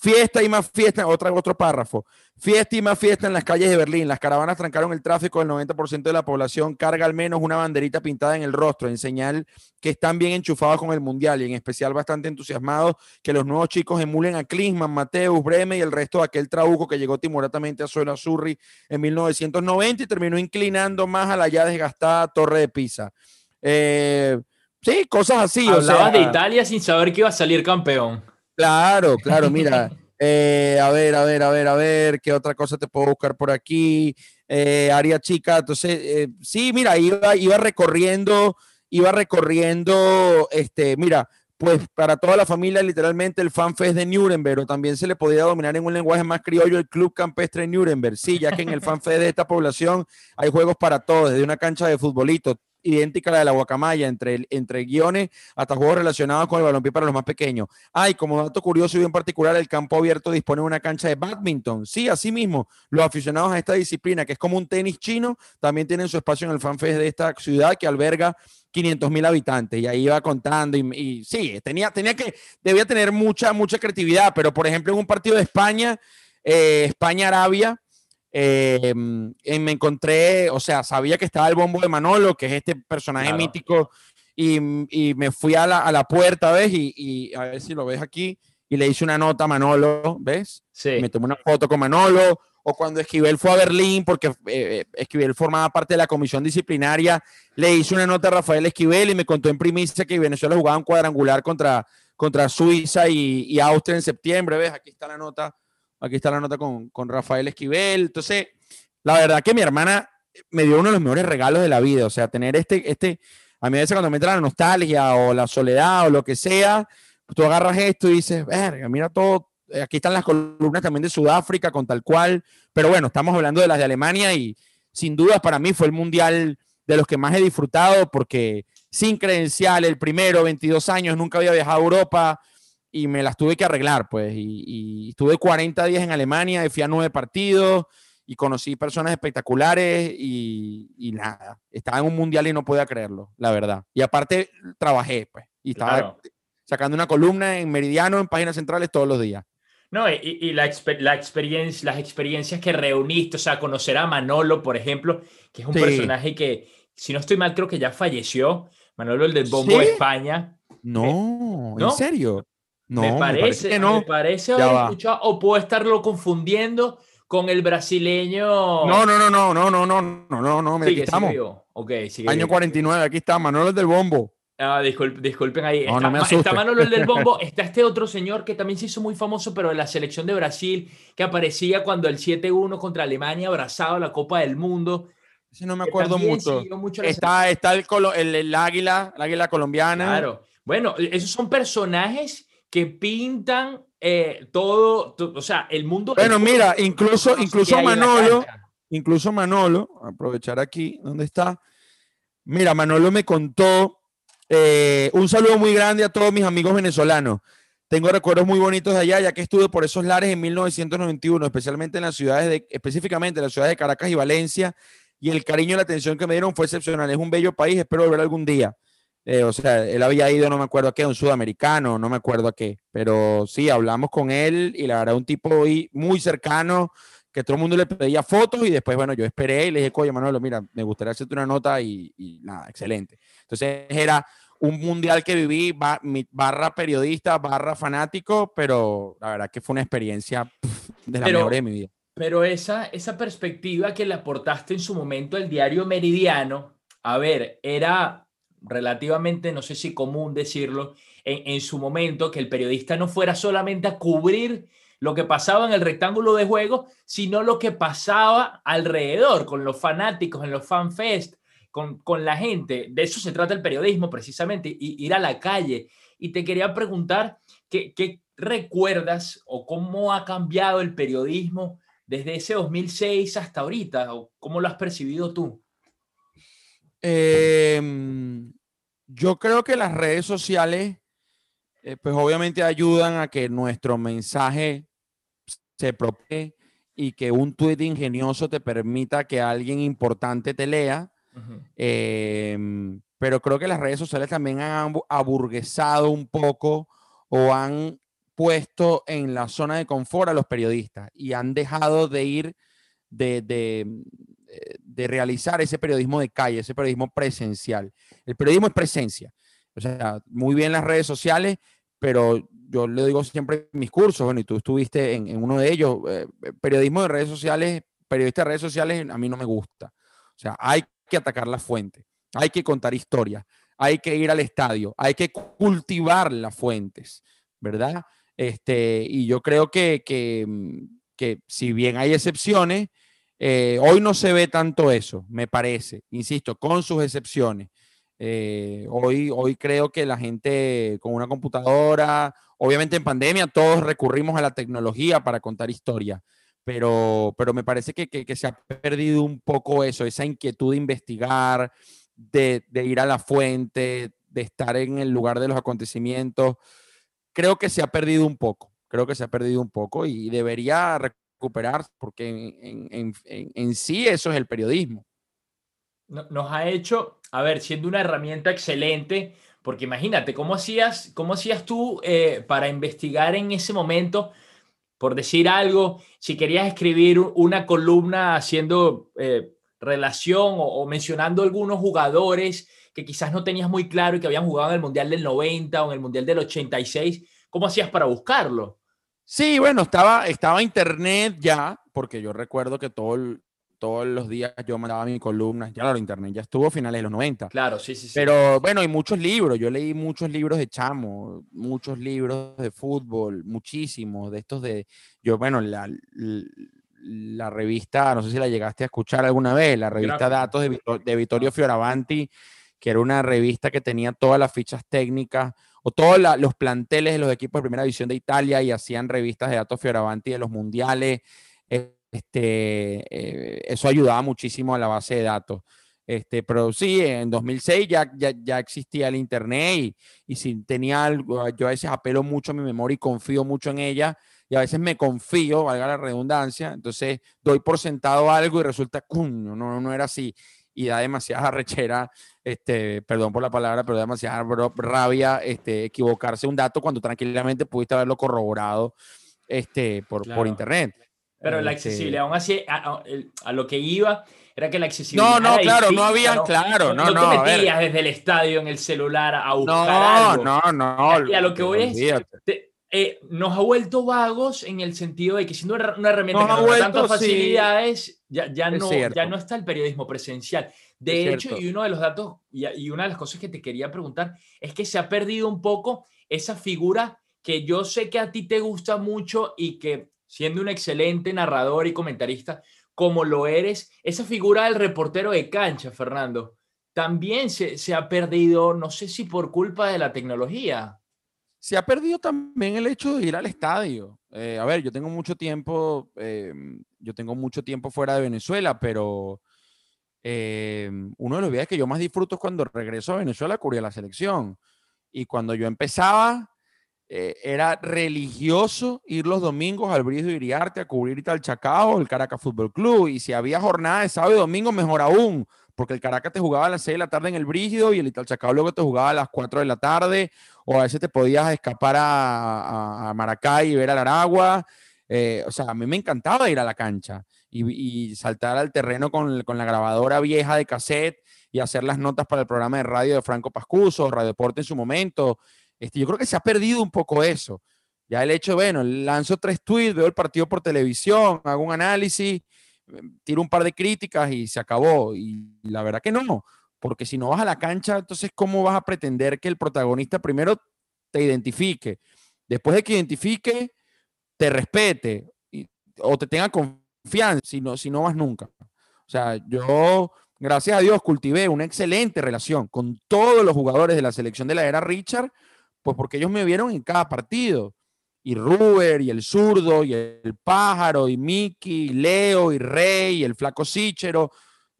Fiesta y más fiesta, otra, otro párrafo. Fiesta y más fiesta en las calles de Berlín. Las caravanas trancaron el tráfico del 90% de la población. Carga al menos una banderita pintada en el rostro, en señal que están bien enchufados con el Mundial y en especial bastante entusiasmados que los nuevos chicos emulen a Klinsmann, Mateus, Breme y el resto de aquel trabuco que llegó timoratamente a Suelo Azurri en 1990 y terminó inclinando más a la ya desgastada Torre de Pisa. Eh, sí, cosas así. Hablabas o de Italia sin saber que iba a salir campeón. Claro, claro, mira. Eh, a ver, a ver, a ver, a ver, ¿qué otra cosa te puedo buscar por aquí? eh, área chica. Entonces, eh, sí, mira, iba, iba recorriendo, iba recorriendo, este, mira, pues para toda la familia, literalmente el FanFest de Nuremberg, o también se le podía dominar en un lenguaje más criollo el Club Campestre Nuremberg. Sí, ya que en el FanFest de esta población hay juegos para todos, desde una cancha de futbolito, idéntica a la de la guacamaya, entre, entre guiones hasta juegos relacionados con el balompié para los más pequeños. Hay, como dato curioso y bien particular, el campo abierto dispone de una cancha de badminton. Sí, así mismo, los aficionados a esta disciplina, que es como un tenis chino, también tienen su espacio en el FanFest de esta ciudad que alberga 500 mil habitantes y ahí iba contando y, sí, tenía, tenía que, debía tener mucha, mucha creatividad, pero por ejemplo en un partido de España, eh, España-Arabia, eh, me encontré, o sea, sabía que estaba el bombo de Manolo, que es este personaje mítico, y, y, me fui a la, a la puerta, ¿ves? Y, y, a ver si lo ves aquí, y le hice una nota a Manolo, ¿ves? Sí. Me tomé una foto con Manolo, o cuando Esquivel fue a Berlín, porque eh, eh, Esquivel formaba parte de la comisión disciplinaria, le hice una nota a Rafael Esquivel y me contó en primicia que Venezuela jugaba un cuadrangular contra, contra Suiza y, y Austria en septiembre, ¿ves? Aquí está la nota Aquí está la nota con, con Rafael Esquivel. Entonces, la verdad que mi hermana me dio uno de los mejores regalos de la vida. O sea, tener este, este, a mí a veces cuando me entra la nostalgia o la soledad o lo que sea, tú agarras esto y dices, verga, mira todo, aquí están las columnas también de Sudáfrica con tal cual, pero bueno, estamos hablando de las de Alemania y sin duda para mí fue el mundial de los que más he disfrutado porque sin credencial, el primero, 22 años, nunca había viajado a Europa, y me las tuve que arreglar, pues. Y, estuve 40 días en Alemania, fui a nueve partidos y conocí personas espectaculares y, nada, estaba en un mundial y no podía creerlo, la verdad. Y aparte trabajé, pues, y estaba sacando una columna en Meridiano, en páginas centrales todos los días. No, y, la, la experiencia, las experiencias que reuniste, o sea, conocer a Manolo, por ejemplo, que es un personaje que, si no estoy mal, creo que ya falleció. Manolo, el del Bombo de España. No, ¿en serio? No, me parece, que no. Me parece escuchado, o puedo estarlo confundiendo con el brasileño. No, no, no, no, no, no, no, no, no, no, aquí estamos. Okay, sigue Año 49, aquí está Manolo del Bombo. Ah, disculpen, ahí. está, Manolo el del Bombo, está este otro señor que también se hizo muy famoso, pero de la selección de Brasil, que aparecía cuando el 7-1 contra Alemania abrazaba la Copa del Mundo. Ese no me acuerdo mucho. está está el, el, el, águila, el águila colombiana. Claro. Bueno, esos son personajes que pintan eh, todo, o sea, el mundo. Bueno, mira, incluso, incluso Manolo, incluso Manolo, aprovechar aquí, ¿dónde está? Mira, Manolo me contó eh, un saludo muy grande a todos mis amigos venezolanos. Tengo recuerdos muy bonitos de allá, ya que estuve por esos lares en 1991, especialmente en las ciudades de, específicamente en las ciudades de Caracas y Valencia, y el cariño y la atención que me dieron fue excepcional. Es un bello país, espero volver algún día. Eh, o sea, él había ido, no me acuerdo a qué, un sudamericano, no me acuerdo a qué, pero sí, hablamos con él y la verdad, un tipo muy cercano, que todo el mundo le pedía fotos y después, bueno, yo esperé y le dije, oye, Manuel, mira, me gustaría hacerte una nota y, nada, excelente. Entonces era un mundial que viví, barra periodista, barra fanático, pero la verdad que fue una experiencia de la mejor de mi vida. Pero esa, esa perspectiva que le aportaste en su momento al diario Meridiano, a ver, era relativamente, no sé si común decirlo, en, su momento, que el periodista no fuera solamente a cubrir lo que pasaba en el rectángulo de juego, sino lo que pasaba alrededor, con los fanáticos, en los fanfest, con, con la gente. De eso se trata el periodismo, precisamente, ir a la calle. Y te quería preguntar, ¿qué, ¿qué, recuerdas o cómo ha cambiado el periodismo desde ese 2006 hasta ahorita? ¿O cómo lo has percibido tú? Em, yo creo que las redes sociales, eh, pues obviamente ayudan a que nuestro mensaje se propague y que un tuit ingenioso te permita que alguien importante te lea. Em, pero creo que las redes sociales también han aburguesado un poco o han puesto en la zona de confort a los periodistas y han dejado de ir de, de realizar ese periodismo de calle, ese periodismo presencial. El periodismo es presencia. O sea, muy bien las redes sociales, pero yo le digo siempre en mis cursos, bueno, y tú estuviste en, uno de ellos, eh, periodismo de redes sociales, periodista de redes sociales, a mí no me gusta. O sea, hay que atacar la fuente, hay que contar historias, hay que ir al estadio, hay que cultivar las fuentes, ¿verdad? Este, y yo creo que, que, que si bien hay excepciones, Eh, hoy no se ve tanto eso, me parece, insisto, con sus excepciones. Eh, hoy, hoy creo que la gente con una computadora, obviamente en pandemia todos recurrimos a la tecnología para contar historias, pero, pero me parece que, que, se ha perdido un poco eso, esa inquietud de investigar, de, de, ir a la fuente, de estar en el lugar de los acontecimientos. Creo que se ha perdido un poco, creo que se ha perdido un poco y debería recuperar porque en, en, en, en sí eso es el periodismo. Nos ha hecho, a ver, siendo una herramienta excelente, porque imagínate, ¿cómo hacías, cómo hacías tú eh, para investigar en ese momento? por decir algo, si querías escribir una columna haciendo eh, relación o, mencionando algunos jugadores que quizás no tenías muy claro y que habían jugado en el Mundial del 90 o en el Mundial del 86, ¿cómo hacías para buscarlo? Sí, bueno, estaba, estaba internet ya, porque yo recuerdo que todo todos los días yo mandaba mi columna, ya claro, internet ya estuvo a finales de los 90. Claro, sí, sí, sí. Pero bueno, hay muchos libros, yo leí muchos libros de chamo, muchos libros de fútbol, muchísimos, de estos de, yo, bueno, la, la, revista, no sé si la llegaste a escuchar alguna vez, la revista Datos de, de Vittorio Fioravanti, que era una revista que tenía todas las fichas técnicas o todos los planteles de los equipos de primera división de Italia y hacían revistas de datos Fioravanti de los mundiales. Este, eh, eso ayudaba muchísimo a la base de datos. Este, pero sí, en 2006 ya, ya, ya existía el Internet y, y, si tenía algo, yo a veces apelo mucho a mi memoria y confío mucho en ella y a veces me confío, valga la redundancia, entonces doy por sentado algo y resulta, cuño, no, no era así y da demasiada rechera, este, perdón por la palabra, pero da demasiada rabia este, equivocarse un dato cuando tranquilamente pudiste haberlo corroborado este, por, por internet. Pero la este accesibilidad, aún así, a, lo que iba era que la accesibilidad. No, no, claro, no había, claro, no, no. No te metías desde el estadio en el celular a buscar algo. No, no, no. Y a lo que voy es. Eh, nos ha vuelto vagos en el sentido de que siendo una herramienta que nos da tantas facilidades, ya, ya, no, ya no está el periodismo presencial. De hecho, y uno de los datos, y, y una de las cosas que te quería preguntar, es que se ha perdido un poco esa figura que yo sé que a ti te gusta mucho y que siendo un excelente narrador y comentarista como lo eres, esa figura del reportero de cancha, Fernando, también se, se ha perdido, no sé si por culpa de la tecnología. Se ha perdido también el hecho de ir al estadio. Eh, a ver, yo tengo mucho tiempo, eh, yo tengo mucho tiempo fuera de Venezuela, pero eh, uno de los días que yo más disfruto es cuando regreso a Venezuela a cubrir la selección. Y cuando yo empezaba, eh, era religioso ir los domingos al Brijo Iriarte a cubrir el Chacao, el Caracas Fútbol Club. Y si había jornada de sábado y domingo, mejor aún, porque el Caracas te jugaba a las 6 de la tarde en el Brígido y el Italchacao luego te jugaba a las 4 de la tarde, o a veces te podías escapar a, Maracay y ver al Aragua. Eh, o sea, a mí me encantaba ir a la cancha y, saltar al terreno con, con, la grabadora vieja de cassette y hacer las notas para el programa de radio de Franco Pascuso, Radio Deporte en su momento. Este, yo creo que se ha perdido un poco eso. Ya el hecho, bueno, lanzo tres tweets, veo el partido por televisión, hago un análisis, tiro un par de críticas y se acabó. Y la verdad que no, porque si no vas a la cancha, entonces, ¿cómo vas a pretender que el protagonista primero te identifique? Después de que identifique, te respete o te tenga confianza, si no, si no vas nunca. O sea, yo, gracias a Dios, cultivé una excelente relación con todos los jugadores de la selección de la era Richard pues porque ellos me vieron en cada partido. Y Ruber, y el zurdo, y el pájaro, y Mickey, y Leo, y Rey, y el flaco Sichero.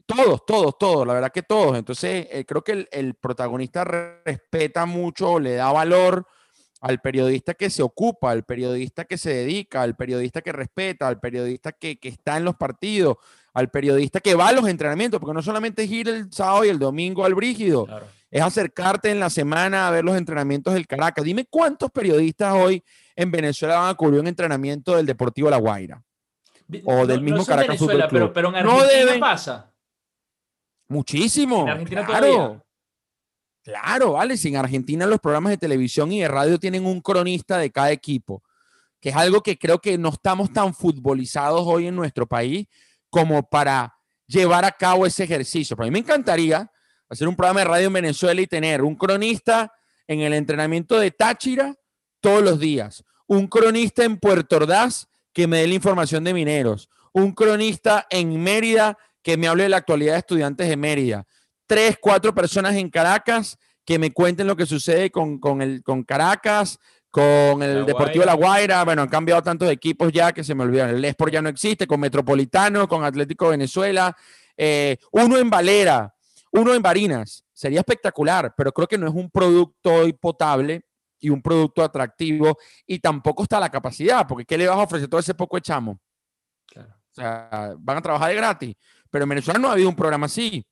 Todos, todos, todos, la verdad que todos. Entonces, eh, creo que el, protagonista respeta mucho, le da valor al periodista que se ocupa, al periodista que se dedica, al periodista que respeta, al periodista que, que, está en los partidos, al periodista que va a los entrenamientos, porque no solamente es ir el sábado y el domingo al brígido. Claro es acercarte en la semana a ver los entrenamientos del Caracas. Dime cuántos periodistas hoy en Venezuela van a cubrir un entrenamiento del Deportivo La Guaira o del mismo Caracas Fútbol Club. Pero, en Argentina pasa. Muchísimo. En Argentina claro. Claro, vale. Si en Argentina los programas de televisión y de radio tienen un cronista de cada equipo, que es algo que creo que no estamos tan futbolizados hoy en nuestro país como para llevar a cabo ese ejercicio. Pero a mí me encantaría hacer un programa de radio en Venezuela y tener un cronista en el entrenamiento de Táchira todos los días, un cronista en Puerto Ordaz que me dé la información de mineros, un cronista en Mérida que me hable de la actualidad de estudiantes de Mérida. Tres, cuatro personas en Caracas que me cuenten lo que sucede con, el, con Caracas, con el Deportivo La Guaira. Bueno, han cambiado tantos equipos ya que se me olvidan. El Esport ya no existe, con Metropolitano, con Atlético Venezuela. Eh, uno en Valera, uno en Barinas. Sería espectacular, pero creo que no es un producto hoy potable y un producto atractivo y tampoco está la capacidad, porque ¿qué le vas a ofrecer todo ese poco echamo? Claro. O sea, van a trabajar de gratis, pero en Venezuela no ha habido un programa así.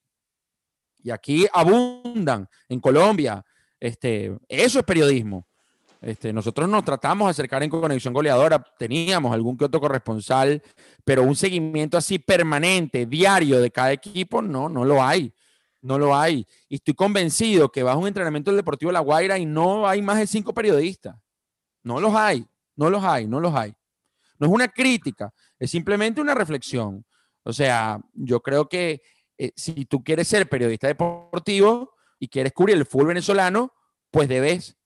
Y aquí abundan, en Colombia, este, eso es periodismo. Este, nosotros nos tratamos de acercar en Conexión Goleadora, teníamos algún que otro corresponsal, pero un seguimiento así permanente, diario de cada equipo, no, no lo hay. No lo hay. Y estoy convencido que vas a un entrenamiento del Deportivo La Guaira y no hay más de cinco periodistas. No los hay, no los hay, no los hay. No es una crítica, es simplemente una reflexión. O sea, yo creo que eh, si tú quieres ser periodista deportivo y quieres cubrir el fútbol venezolano, pues debes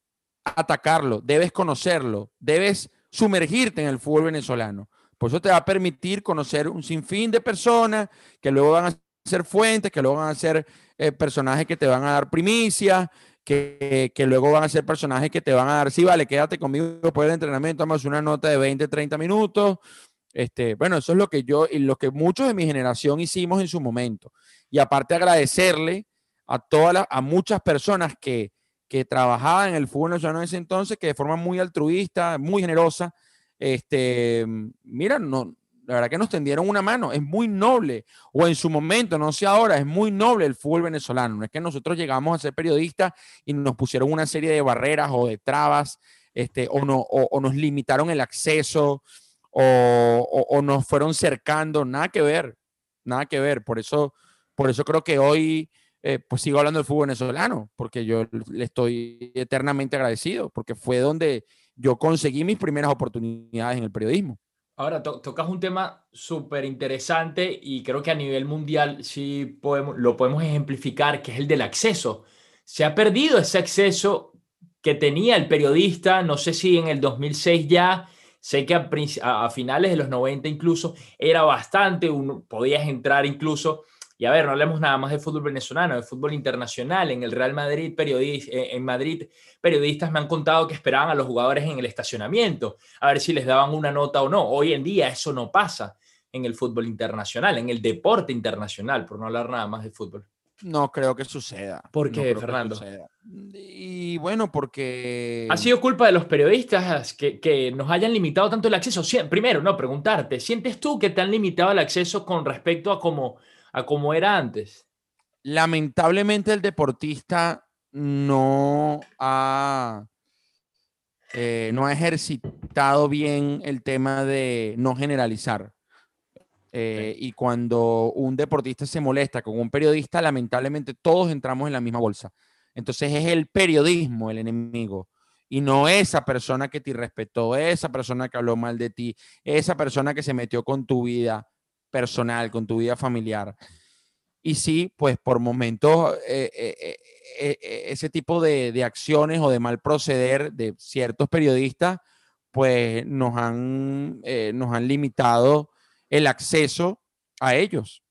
atacarlo, debes conocerlo, debes sumergirte en el fútbol venezolano. Por eso te va a permitir conocer un sinfín de personas que luego van a ser fuentes, que luego van a ser eh, personajes que te van a dar primicias, que, que, luego van a ser personajes que te van a dar, sí, vale, quédate conmigo después del entrenamiento, damos una nota de 20, 30 minutos. Este, bueno, eso es lo que yo y lo que muchos de mi generación hicimos en su momento. Y aparte agradecerle a todas a muchas personas que, que trabajaban en el fútbol nacional en ese entonces, que de forma muy altruista, muy generosa, este, mira, no, la verdad que nos tendieron una mano, es muy noble, o en su momento, no sé ahora, es muy noble el fútbol venezolano, no es que nosotros llegamos a ser periodistas y nos pusieron una serie de barreras o de trabas, este, o, no, o, nos limitaron el acceso, o, o, nos fueron cercando, nada que ver, nada que ver, por eso, por eso creo que hoy... Eh, pues sigo hablando del fútbol venezolano, porque yo le estoy eternamente agradecido, porque fue donde yo conseguí mis primeras oportunidades en el periodismo. Ahora tocas un tema súper interesante y creo que a nivel mundial sí podemos, lo podemos ejemplificar, que es el del acceso. Se ha perdido ese acceso que tenía el periodista, no sé si en el 2006 ya, sé que a, a finales de los 90 incluso era bastante, uno, podías entrar incluso y a ver, no hablemos nada más de fútbol venezolano, de fútbol internacional. En el Real Madrid, eh, en Madrid, periodistas me han contado que esperaban a los jugadores en el estacionamiento, a ver si les daban una nota o no. Hoy en día eso no pasa en el fútbol internacional, en el deporte internacional, por no hablar nada más de fútbol. No creo que suceda. ¿Por qué, Fernando? Y bueno, porque... ¿Ha sido culpa de los periodistas que, que, nos hayan limitado tanto el acceso? Primero, no, preguntarte, ¿sientes tú que te han limitado el acceso con respecto a cómo a como era antes. Lamentablemente el deportista no ha, eh, no ha ejercitado bien el tema de no generalizar. Eh, y cuando un deportista se molesta con un periodista, lamentablemente todos entramos en la misma bolsa. Entonces es el periodismo el enemigo y no esa persona que te irrespetó, esa persona que habló mal de ti, esa persona que se metió con tu vida personal, con tu vida familiar. Y sí, pues por momentos eh, eh, eh, ese tipo de, acciones o de mal proceder de ciertos periodistas, pues nos han, nos han limitado el acceso a ellos,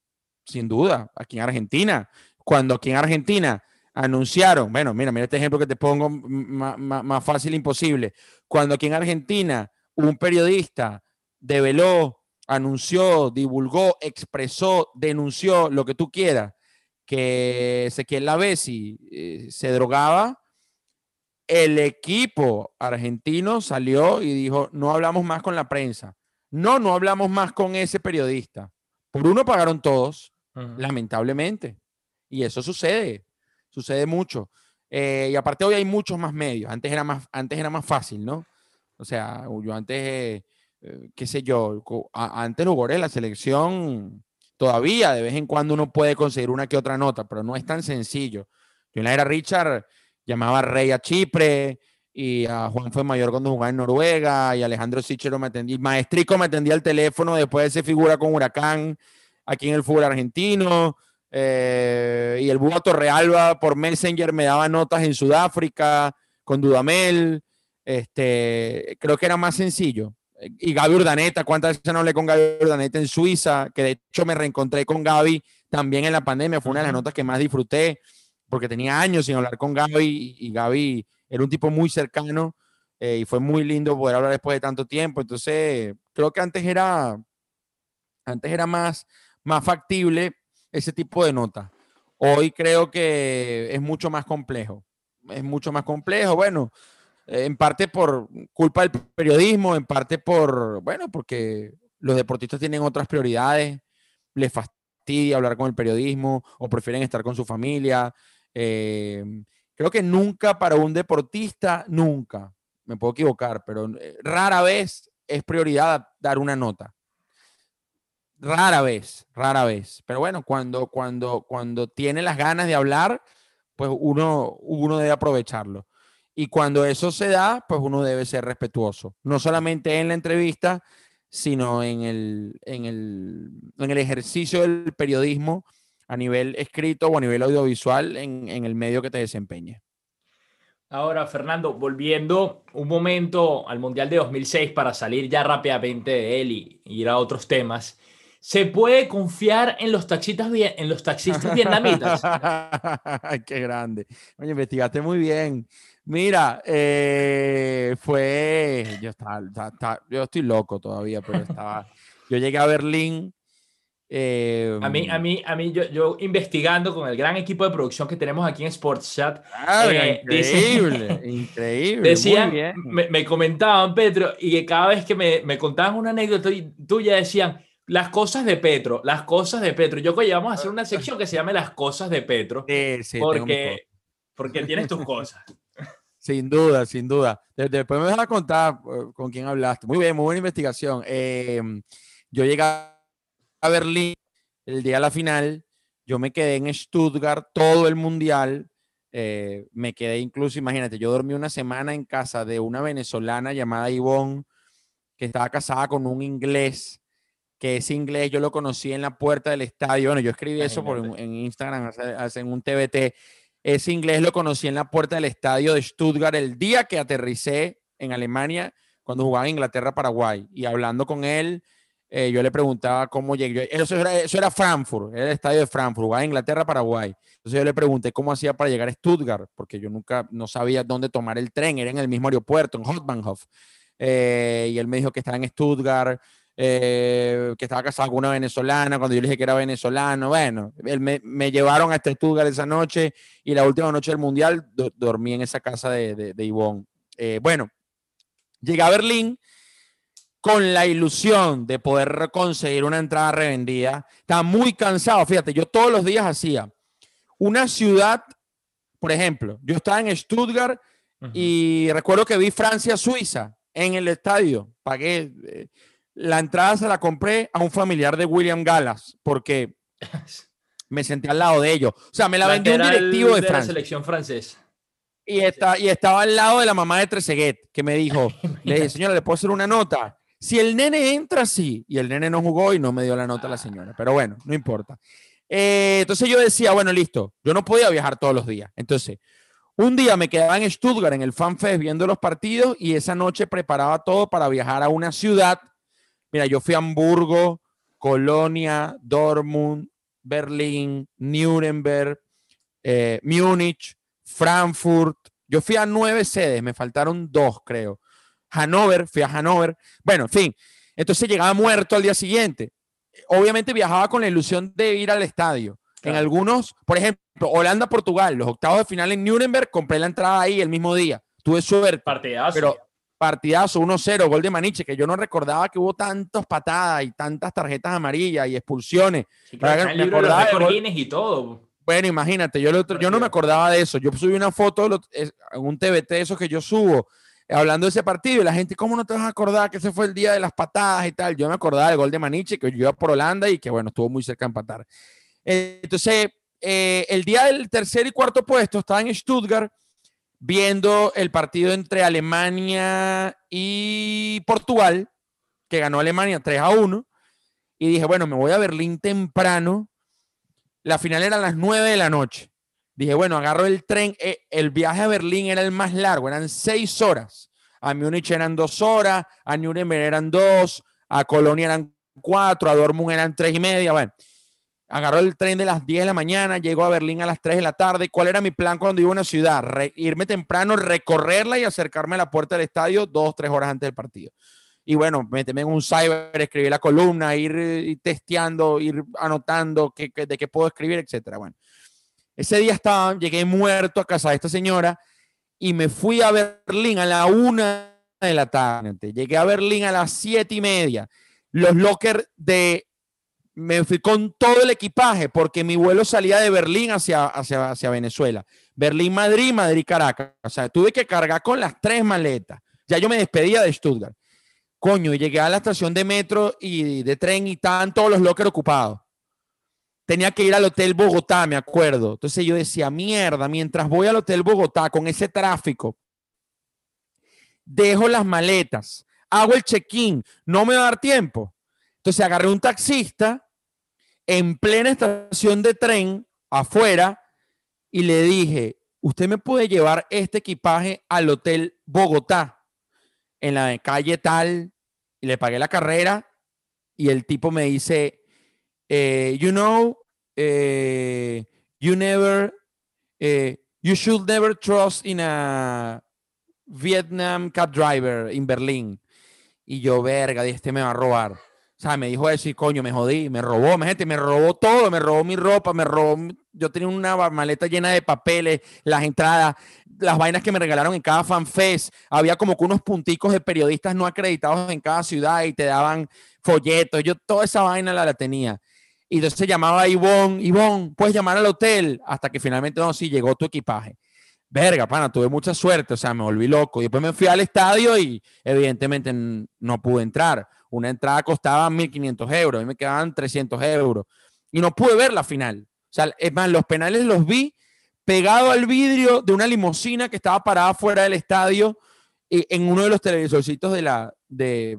sin duda, aquí en Argentina. Cuando aquí en Argentina anunciaron, bueno, mira, mira este ejemplo que te pongo más, fácil imposible. Cuando aquí en Argentina un periodista develó anunció, divulgó, expresó, denunció, lo que tú quieras, que Ezequiel Lavesi eh, se drogaba, el equipo argentino salió y dijo, no hablamos más con la prensa. No, no hablamos más con ese periodista. Por uno pagaron todos, lamentablemente. Y eso sucede, sucede mucho. Eh, y aparte hoy hay muchos más medios. Antes era más, antes era más fácil, ¿no? O sea, yo antes... Eh, eh, qué sé yo, antes los jugadores de la selección, todavía de vez en cuando uno puede conseguir una que otra nota, pero no es tan sencillo. Yo en la era Richard llamaba a Rey a Chipre y a Juan fue mayor cuando jugaba en Noruega y Alejandro Sichero me atendía, Maestrico me atendía el teléfono después de ese figura con Huracán aquí en el fútbol argentino. Eh, y el Búho Torrealba por Messenger me daba notas en Sudáfrica con Dudamel. Este, creo que era más sencillo. Y Gaby Urdaneta, ¿cuántas veces no hablé con Gaby Urdaneta en Suiza? Que de hecho me reencontré con Gaby también en la pandemia, fue una de las notas que más disfruté, porque tenía años sin hablar con Gaby y, Gaby era un tipo muy cercano eh, y fue muy lindo poder hablar después de tanto tiempo. Entonces, creo que antes era, antes era más, más factible ese tipo de nota. Hoy creo que es mucho más complejo. Es mucho más complejo. Bueno, en parte por culpa del periodismo, en parte por, bueno, porque los deportistas tienen otras prioridades, les fastidia hablar con el periodismo o prefieren estar con su familia. Eh, creo que nunca para un deportista, nunca, me puedo equivocar, pero eh, rara vez es prioridad dar una nota. Rara vez, rara vez. Pero bueno, cuando, cuando, cuando tiene las ganas de hablar, pues uno, uno debe aprovecharlo. Y cuando eso se da, pues uno debe ser respetuoso, no solamente en la entrevista, sino en el, en el, en el ejercicio del periodismo a nivel escrito o a nivel audiovisual en, en el medio que te desempeñe. Ahora, Fernando, volviendo un momento al Mundial de 2006 para salir ya rápidamente de él y, ir a otros temas. ¿Se puede confiar en los taxistas, en los taxistas vietnamitas? Qué grande. Oye, investigaste muy bien. Mira, eh, fue. Yo, estaba, yo estoy loco todavía, pero estaba. Yo llegué a Berlín. a mí, a em, mí, a mí yo, yo, investigando con el gran equipo de producción que tenemos aquí en Sports Chat. Ah, eh, increíble, increíble. Decían, me, me, comentaban, Petro, y que cada vez que me, me contaban una anécdota tuya decían, las cosas de Petro, las cosas de Petro. Yo que vamos a hacer una sección que se llame Las cosas de Petro. Sí, sí, porque, porque tienes tus cosas. Sin duda, sin duda. Después me vas a contar eh, con quién hablaste. Muy bien, muy buena investigación. Em, yo llegué a Berlín el día de la final. Yo me quedé en Stuttgart todo el mundial. Eh, me quedé incluso, imagínate, yo dormí una semana en casa de una venezolana llamada Ivonne, que estaba casada con un inglés, que ese inglés yo lo conocí en la puerta del estadio. Bueno, yo escribí eso por, en Instagram, en un TBT ese inglés lo conocí en la puerta del estadio de Stuttgart el día que aterricé en Alemania cuando jugaba en Inglaterra-Paraguay. Y hablando con él, eh, yo le preguntaba cómo llegué. Eso era, eso era Frankfurt, el estadio de Frankfurt, jugaba en Inglaterra-Paraguay. Entonces yo le pregunté cómo hacía para llegar a Stuttgart, porque yo nunca, no sabía dónde tomar el tren, era en el mismo aeropuerto, en Hauptbahnhof. Eh, y él me dijo que estaba en Stuttgart, eh, que estaba casado con una venezolana, cuando yo le dije que era venezolano, bueno, me, me, llevaron a este Stuttgart esa noche y la última noche del Mundial dormí en esa casa de, de, de Ivonne. Eh, bueno, llegué a Berlín con la ilusión de poder conseguir una entrada revendida. Estaba muy cansado, fíjate, yo todos los días hacía una ciudad, por ejemplo, yo estaba en Stuttgart y recuerdo que vi Francia-Suiza en el estadio, pagué... Eh, la entrada se la compré a un familiar de William Gallas porque me senté al lado de ellos. O sea, me la vendió un directivo de, de Francia. la selección francesa. Y, está, y estaba al lado de la mamá de Trezeguet, que me dijo, le dije, señora, ¿le puedo hacer una nota? Si el nene entra, sí. Y el nene no jugó y no me dio la nota a la señora. Pero bueno, no importa. Eh, entonces yo decía, bueno, listo, yo no podía viajar todos los días. Entonces, un día me quedaba en Stuttgart, en el FanFest, viendo los partidos y esa noche preparaba todo para viajar a una ciudad Mira, yo fui a Hamburgo, Colonia, Dortmund, Berlín, Nuremberg, eh, Múnich, Frankfurt. Yo fui a nueve sedes, me faltaron dos, creo. Hannover, fui a Hannover. Bueno, en fin. Entonces llegaba muerto al día siguiente. Obviamente viajaba con la ilusión de ir al estadio. En algunos, por ejemplo, Holanda, Portugal, los octavos de final en Nuremberg, compré la entrada ahí el mismo día. Tuve suerte. Partidazo. Pero partidazo 1-0, gol de Maniche, que yo no recordaba que hubo tantas patadas y tantas tarjetas amarillas y expulsiones. me acordaba de y todo. Bueno, imagínate, yo, yo no me acordaba de eso. Yo subí una foto en un TBT, eso que yo subo, hablando de ese partido, y la gente, ¿cómo no te vas a acordar que ese fue el día de las patadas y tal? Yo me acordaba del gol de Maniche, que yo iba por Holanda y que, bueno, estuvo muy cerca de empatar. Entonces, eh, el día del tercer y cuarto puesto estaba en Stuttgart viendo el partido entre Alemania y Portugal, que ganó Alemania 3 a 1, y dije, bueno, me voy a Berlín temprano. La final era a las 9 de la noche. Dije, bueno, agarro el tren. Eh, el viaje a Berlín era el más largo, eran seis horas. a Múnich eran dos horas, a Nuremberg eran dos, a Colonia eran cuatro, a Dortmund eran tres y media. Bueno, agarró el tren de las 10 de la mañana, llegó a Berlín a las 3 de la tarde. ¿Cuál era mi plan cuando iba a una ciudad? irme temprano, recorrerla y acercarme a la puerta del estadio dos, tres horas antes del partido. Y bueno, meterme en un cyber, escribir la columna, ir, ir testeando, ir anotando qué, de qué puedo escribir, etcétera. Bueno, ese día estaba, llegué muerto a casa de esta señora y me fui a Berlín a la una de la tarde. Llegué a Berlín a las siete y media. Los lockers de... Me fui con todo el equipaje porque mi vuelo salía de Berlín hacia, hacia, hacia Venezuela. Berlín-Madrid, Madrid-Caracas. O sea, tuve que cargar con las tres maletas. Ya yo me despedía de Stuttgart. Coño, llegué a la estación de metro y de tren y estaban todos los lockers ocupados tenía que ir al Hotel Bogotá, me acuerdo. Entonces yo decía, mierda, mientras voy al Hotel Bogotá con ese tráfico, dejo las maletas, hago el check-in, no me va a dar tiempo. Entonces agarré un taxista en plena estación de tren afuera y le dije, usted me puede llevar este equipaje al Hotel Bogotá en la calle tal y le pagué la carrera y el tipo me dice, eh, you know, eh, you never, eh, you should never trust in a Vietnam cab driver in Berlín. Y yo, verga, este me va a robar. Sea, me dijo eso y coño, me jodí, me robó, me, gente, me robó todo, me robó mi ropa, me robó, yo tenía una maleta llena de papeles, las entradas, las vainas que me regalaron en cada fanfest, había como que unos punticos de periodistas no acreditados en cada ciudad y te daban folletos, yo toda esa vaina la, la tenía. Y entonces llamaba a Ivonne, Ivonne, puedes llamar al hotel, hasta que finalmente, no, sí, llegó tu equipaje. Verga, pana, tuve mucha suerte, o sea, me volví loco. Y después me fui al estadio y evidentemente no pude entrar. Una entrada costaba 1.500 euros, y me quedaban 300 euros. Y no pude ver la final. O sea, es más, los penales los vi pegado al vidrio de una limusina que estaba parada fuera del estadio eh, en uno de los televisorcitos de la, de,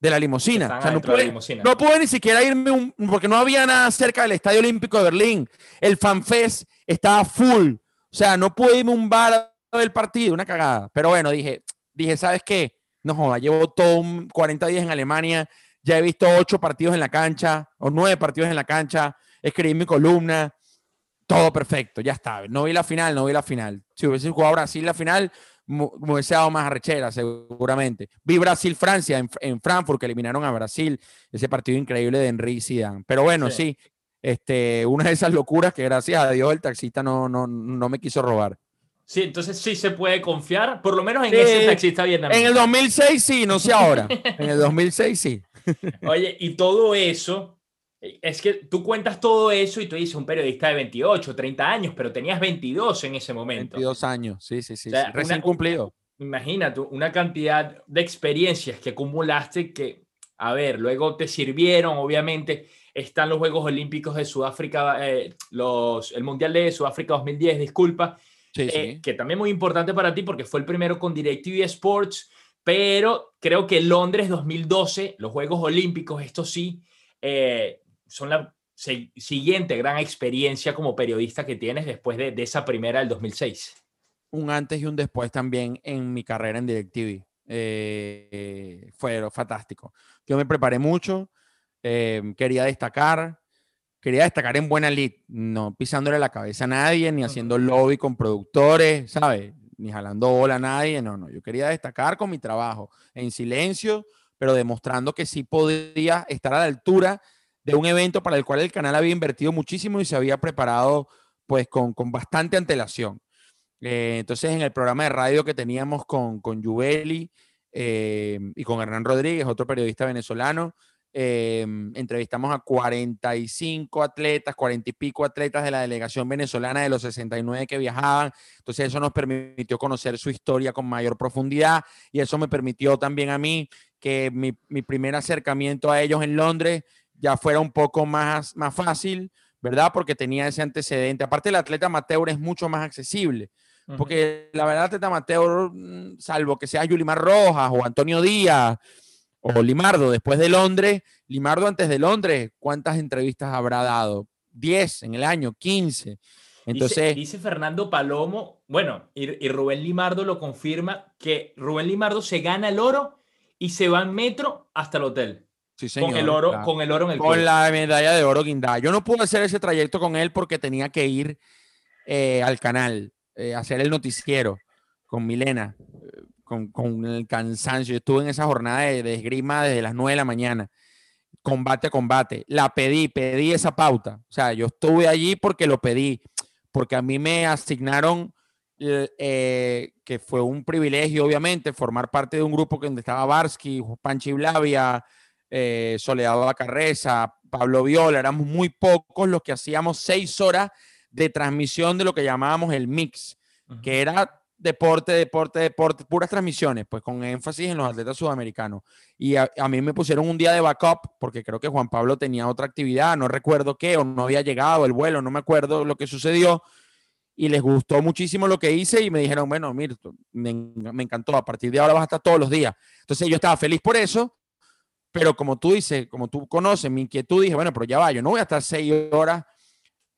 de la limusina. O sea, no, pude, no pude ni siquiera irme un, porque no había nada cerca del Estadio Olímpico de Berlín. El FanFest estaba full. O sea, no pude irme un bar del partido, una cagada. Pero bueno, dije, dije, ¿sabes qué? No joda, llevo todo 40 días en Alemania, ya he visto 8 partidos en la cancha, o 9 partidos en la cancha, escribí mi columna, todo perfecto, ya está. No vi la final, no vi la final. Si hubiese jugado Brasil la final, me hubiese dado más arrechera, seguramente. Vi Brasil-Francia en, Frankfurt, que eliminaron a Brasil, ese partido increíble de Henry Zidane. Pero bueno, sí. este, una de esas locuras que gracias a Dios el taxista no, no, no me quiso robar. Sí, entonces sí se puede confiar, por lo menos en ese taxista vietnamita. En el 2006 sí, no sé ahora. en el 2006 sí. Oye, y todo eso, es que tú cuentas todo eso y tú dices un periodista de 28, 30 años, pero tenías 22 en ese momento. 22 años, sí, sí, sí. recién cumplido. Imagínate, una cantidad de experiencias que acumulaste que, a ver, luego te sirvieron, obviamente. Están los Juegos Olímpicos de Sudáfrica, eh, los, el Mundial de Sudáfrica 2010, disculpa, sí, eh, sí. que también muy importante para ti porque fue el primero con DirecTV Sports, pero creo que Londres 2012, los Juegos Olímpicos, esto sí, eh, son la siguiente gran experiencia como periodista que tienes después de, esa primera del 2006. Un antes y un después también en mi carrera en DirecTV. Eh, fue fantástico. Yo me preparé mucho, eh, quería destacar, quería destacar en buena lead, no pisándole la cabeza a nadie, ni haciendo lobby con productores, ¿sabes? Ni jalando bola a nadie, no, no, yo quería destacar con mi trabajo, en silencio, pero demostrando que sí podía estar a la altura de un evento para el cual el canal había invertido muchísimo y se había preparado pues con, bastante antelación. Eh, entonces en el programa de radio que teníamos con, con Jubeli eh, y con Hernán Rodríguez, otro periodista venezolano, eh, entrevistamos a 45 atletas, 40 y pico atletas de la delegación venezolana de los 69 que viajaban. Entonces eso nos permitió conocer su historia con mayor profundidad y eso me permitió también a mí que mi, mi primer acercamiento a ellos en Londres ya fuera un poco más, más fácil, ¿verdad? Porque tenía ese antecedente. Aparte, el atleta amateur es mucho más accesible. Porque la verdad, el atleta amateur, mm, salvo que sea Yulimar Rojas o Antonio Díaz o Limardo después de Londres, Limardo antes de Londres, ¿cuántas entrevistas habrá dado? 10 en el año, 15. Entonces, dice, Fernando Palomo, bueno, y, Rubén Limardo lo confirma, que Rubén Limardo se gana el oro y se va en metro hasta el hotel. Sí, señor, con el oro, con el oro en el Con la medalla de oro guindada. Yo no pude hacer ese trayecto con él porque tenía que ir eh, al canal, eh, hacer el noticiero con Milena, eh, con, el cansancio. Yo estuve en esa jornada de, de esgrima desde las 9 de la mañana combate a combate. La pedí, pedí esa pauta. O sea, yo estuve allí porque lo pedí porque a mí me asignaron, eh, que fue un privilegio, obviamente, formar parte de un grupo donde estaba Barsky, Panchi Blavia, eh, Soledad Carreza, Pablo Viola, éramos muy pocos los que hacíamos seis horas de transmisión de lo que llamábamos el mix, que era deporte, deporte, deporte, puras transmisiones, pues con énfasis en los atletas sudamericanos. Y a, a, mí me pusieron un día de backup, porque creo que Juan Pablo tenía otra actividad, no recuerdo qué, o no había llegado el vuelo, no me acuerdo lo que sucedió. Y les gustó muchísimo lo que hice y me dijeron, bueno, mira, me, me encantó, a partir de ahora vas a estar todos los días. Entonces yo estaba feliz por eso, pero como tú dices, como tú conoces mi inquietud, dije, bueno, pero ya va, yo no voy a estar seis horas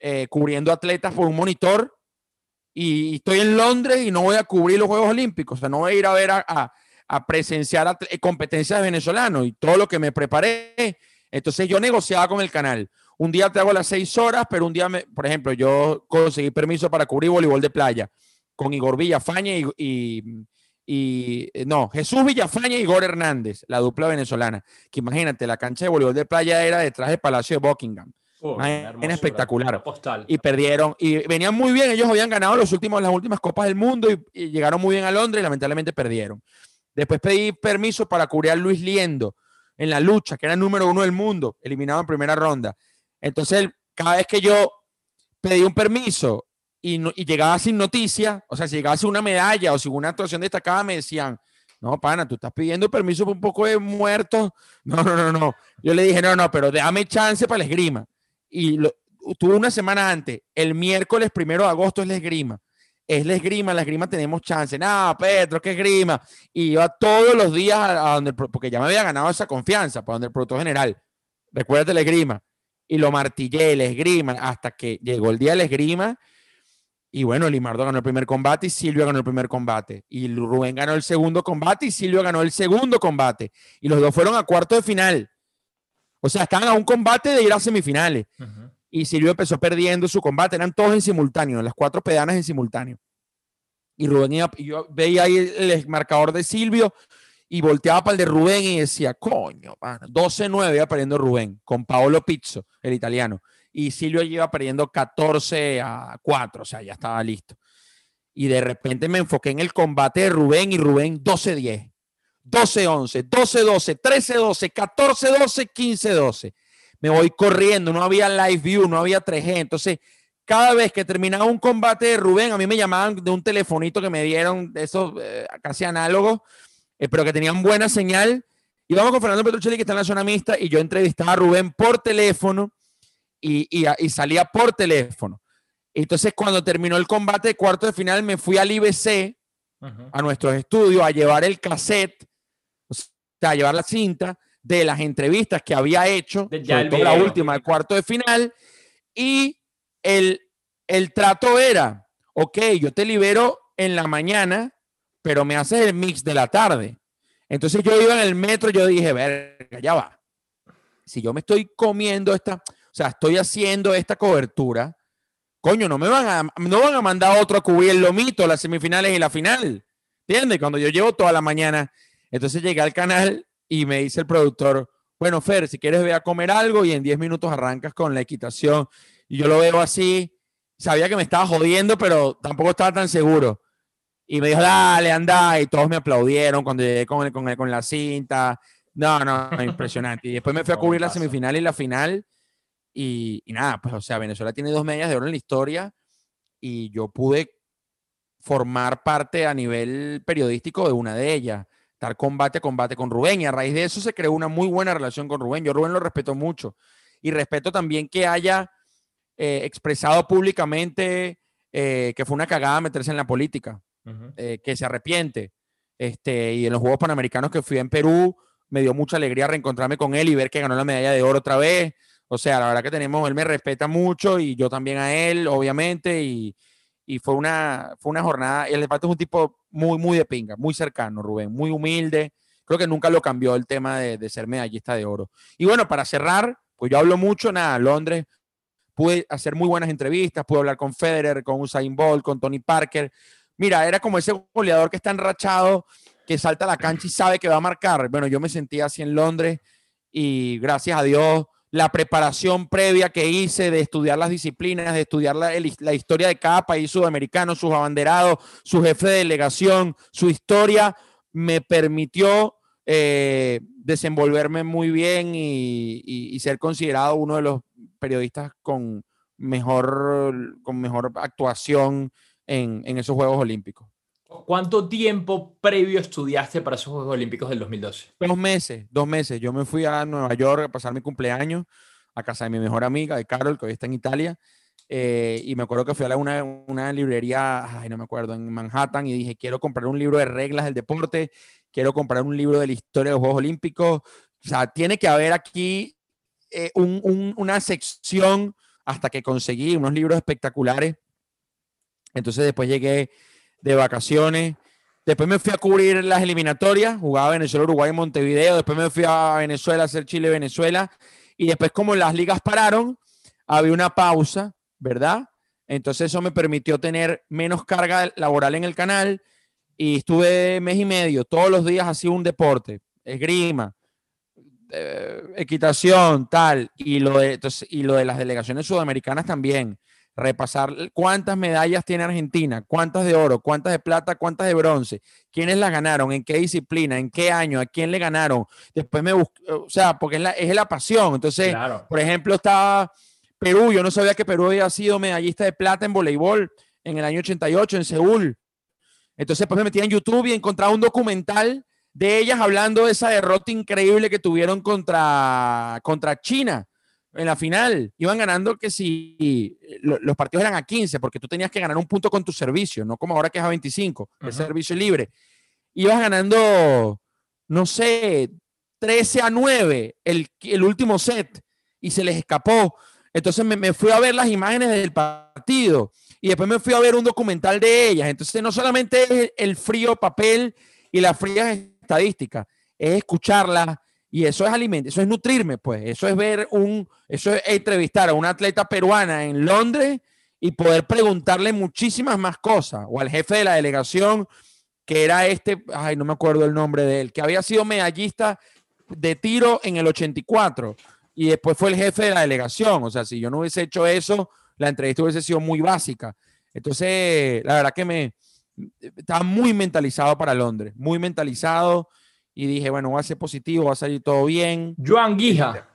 eh, cubriendo atletas por un monitor y estoy en Londres y no voy a cubrir los Juegos Olímpicos, o sea, no voy a ir a ver a, a, presenciar competencias de venezolanos y todo lo que me preparé. Entonces yo negociaba con el canal. Un día te hago las seis horas, pero un día, me, por ejemplo, yo conseguí permiso para cubrir voleibol de playa con Igor Villafaña y, y, y, no, Jesús Villafaña y Igor Hernández, la dupla venezolana. Que imagínate, la cancha de voleibol de playa era detrás del Palacio de Buckingham. Oh, espectacular. Y perdieron. Y venían muy bien. Ellos habían ganado los últimos, las últimas Copas del Mundo y, llegaron muy bien a Londres y lamentablemente perdieron. Después pedí permiso para cubrir a Luis Liendo en la lucha, que era el número uno del mundo, eliminado en primera ronda. Entonces, cada vez que yo pedí un permiso y, y llegaba sin noticia, o sea, si llegaba sin una medalla o sin una actuación destacada, me decían, no, pana, tú estás pidiendo permiso por un poco de muertos. No, no, no, no. Yo le dije, no, no, pero déjame chance para la esgrima y lo, tuve una semana antes, el miércoles primero de agosto es la esgrima. Es la esgrima, la esgrima tenemos chance. No, Pedro, qué esgrima. Y iba todos los días a, donde, porque ya me había ganado esa confianza, para donde el productor general. Recuérdate la esgrima. Y lo martillé, la esgrima, hasta que llegó el día de la esgrima. Y bueno, Limardo ganó el primer combate y Silvio ganó el primer combate. Y Rubén ganó el segundo combate y Silvio ganó el segundo combate. Y los dos fueron a cuarto de final. O sea, estaban a un combate de ir a semifinales. Y Silvio empezó perdiendo su combate. Eran todos en simultáneo, las cuatro pedanas en simultáneo. Y Rubén iba, y yo veía ahí el, marcador de Silvio y volteaba para el de Rubén y decía, coño, 12-9 iba perdiendo Rubén con Paolo Pizzo, el italiano. Y Silvio iba perdiendo 14 a 4, o sea, ya estaba listo. Y de repente me enfoqué en el combate de Rubén y Rubén 12-10. 12-11, 12-12, 13-12, 14-12, 15-12. Me voy corriendo, no había live view, no había 3G. Entonces, cada vez que terminaba un combate de Rubén, a mí me llamaban de un telefonito que me dieron, de esos eh, casi análogos, eh, pero que tenían buena señal. Íbamos con Fernando Petruccelli, que está en la zona mixta, y yo entrevistaba a Rubén por teléfono y, y, salía por teléfono. Entonces, cuando terminó el combate de cuarto de final, me fui al IBC, a nuestros estudios, a llevar el cassette sea, llevar la cinta de las entrevistas que había hecho, la última, el cuarto de final, y el, el trato era, ok, yo te libero en la mañana, pero me haces el mix de la tarde. Entonces yo iba en el metro, yo dije, verga, ya va. Si yo me estoy comiendo esta, o sea, estoy haciendo esta cobertura, coño, no me van a, no van a mandar otro a cubrir el lomito, las semifinales y la final. ¿Entiendes? Cuando yo llevo toda la mañana entonces llegué al canal y me dice el productor, bueno, Fer, si quieres ve a comer algo y en 10 minutos arrancas con la equitación. Y yo lo veo así, sabía que me estaba jodiendo, pero tampoco estaba tan seguro. Y me dijo, dale, anda, y todos me aplaudieron cuando llegué con, con, con la cinta. No, no, impresionante. Y después me fui a cubrir la semifinal y la final. Y, y, nada, pues, o sea, Venezuela tiene dos medias de oro en la historia y yo pude formar parte a nivel periodístico de una de ellas estar combate a combate con Rubén. Y a raíz de eso se creó una muy buena relación con Rubén. Yo Rubén lo respeto mucho. Y respeto también que haya eh, expresado públicamente eh, que fue una cagada meterse en la política, eh, que se arrepiente. Este, y en los Juegos Panamericanos que fui en Perú, me dio mucha alegría reencontrarme con él y ver que ganó la medalla de oro otra vez. O sea, la verdad que tenemos, él me respeta mucho y yo también a él, obviamente, y, y fue, una, fue una jornada, el Pato es un tipo muy, muy de pinga, muy cercano, Rubén, muy humilde, creo que nunca lo cambió el tema de, de ser medallista de oro. Y bueno, para cerrar, pues yo hablo mucho, nada, Londres, pude hacer muy buenas entrevistas, pude hablar con Federer, con Usain Bolt, con Tony Parker. Mira, era como ese goleador que está enrachado, que salta a la cancha y sabe que va a marcar. Bueno, yo me sentía así en Londres y gracias a Dios la preparación previa que hice de estudiar las disciplinas, de estudiar la, historia de cada país sudamericano, sus abanderados, su jefe de delegación, su historia, me permitió eh, desenvolverme muy bien y, ser considerado uno de los periodistas con mejor, con mejor actuación en esos Juegos Olímpicos. ¿Cuánto tiempo previo estudiaste para esos Juegos Olímpicos del 2012? Dos meses, dos meses. Yo me fui a Nueva York a pasar mi cumpleaños a casa de mi mejor amiga, de Carol, que hoy está en Italia. Eh, y me acuerdo que fui a una, librería, ay, no me acuerdo, en Manhattan y dije, quiero comprar un libro de reglas del deporte, quiero comprar un libro de la historia de los Juegos Olímpicos. O sea, tiene que haber aquí eh, un, un, una sección hasta que conseguí unos libros espectaculares. Entonces después llegué de vacaciones. Después me fui a cubrir las eliminatorias, jugaba Venezuela, Uruguay Montevideo. Después me fui a Venezuela a hacer Chile, Venezuela. Y después, como las ligas pararon, había una pausa, ¿verdad? Entonces, eso me permitió tener menos carga laboral en el canal. Y estuve mes y medio, todos los días hacía un deporte, esgrima, eh, equitación, tal. Y lo de las delegaciones sudamericanas también repasar cuántas medallas tiene Argentina, cuántas de oro, cuántas de plata, cuántas de bronce, quiénes las ganaron, en qué disciplina, en qué año, a quién le ganaron. Después me busqué, o sea, porque es la, es la pasión. Entonces, claro. por ejemplo, estaba Perú, yo no sabía que Perú había sido medallista de plata en voleibol en el año 88 en Seúl. Entonces, pues me metí en YouTube y encontraba un documental de ellas hablando de esa derrota increíble que tuvieron contra, contra China en la final. Iban ganando que si los partidos eran a 15, porque tú tenías que ganar un punto con tu servicio, no como ahora que es a 25, uh -huh. el servicio libre. Ibas ganando, no sé, 13 a 9 el, el último set y se les escapó. Entonces me, me, fui a ver las imágenes del partido y después me fui a ver un documental de ellas. Entonces no solamente es el frío papel y las frías estadísticas, es escucharlas, y eso es alimento, eso es nutrirme, pues. Eso es ver un, eso es entrevistar a una atleta peruana en Londres y poder preguntarle muchísimas más cosas. O al jefe de la delegación, que era este, ay, no me acuerdo el nombre de él, que había sido medallista de tiro en el 84 y después fue el jefe de la delegación. O sea, si yo no hubiese hecho eso, la entrevista hubiese sido muy básica. Entonces, la verdad que me estaba muy mentalizado para Londres, muy mentalizado y dije, bueno, va a ser positivo, va a salir todo bien. Joan Guija.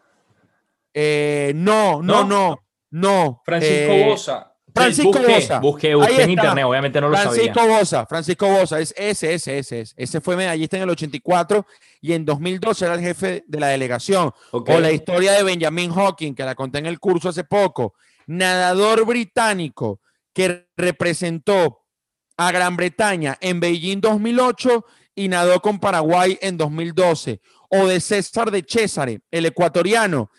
Eh, no, no, no, no. Francisco eh, Bosa. Francisco busqué, Bosa. Busqué, busqué en internet, obviamente no lo Francisco sabía. Bosa, Francisco Bosa, es ese, ese, ese, ese. Ese fue medallista en el 84 y en 2012 era el jefe de la delegación. Okay. O la historia de Benjamin Hawking, que la conté en el curso hace poco. Nadador británico que representó a Gran Bretaña en Beijing 2008 y nadó con Paraguay en 2012. O de César de Césare, el ecuatoriano,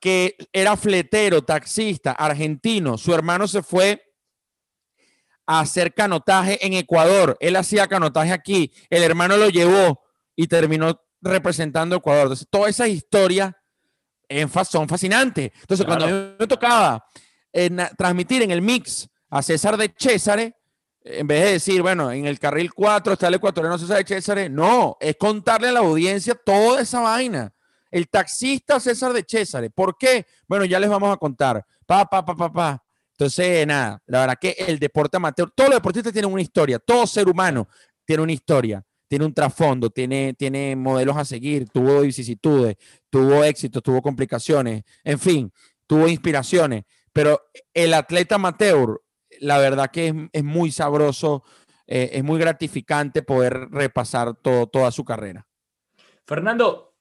que era fletero, taxista, argentino. Su hermano se fue a hacer canotaje en Ecuador. Él hacía canotaje aquí. El hermano lo llevó y terminó representando a Ecuador. Entonces, todas esas historias son fascinantes. Entonces, claro. cuando a mí me tocaba eh, transmitir en el mix a César de Césare, en vez de decir, bueno, en el carril 4 está el ecuatoriano César de César, no, es contarle a la audiencia toda esa vaina. El taxista César de César. ¿Por qué? Bueno, ya les vamos a contar. Pa, pa, pa, pa, pa. Entonces, nada, la verdad que el deporte amateur, todos los deportistas tienen una historia, todo ser humano tiene una historia, tiene un trasfondo, tiene, tiene modelos a seguir, tuvo vicisitudes, tuvo éxitos, tuvo complicaciones, en fin, tuvo inspiraciones, pero el atleta amateur la verdad que es, muy sabroso, eh, es muy gratificante poder repasar todo, toda su carrera. Fernando,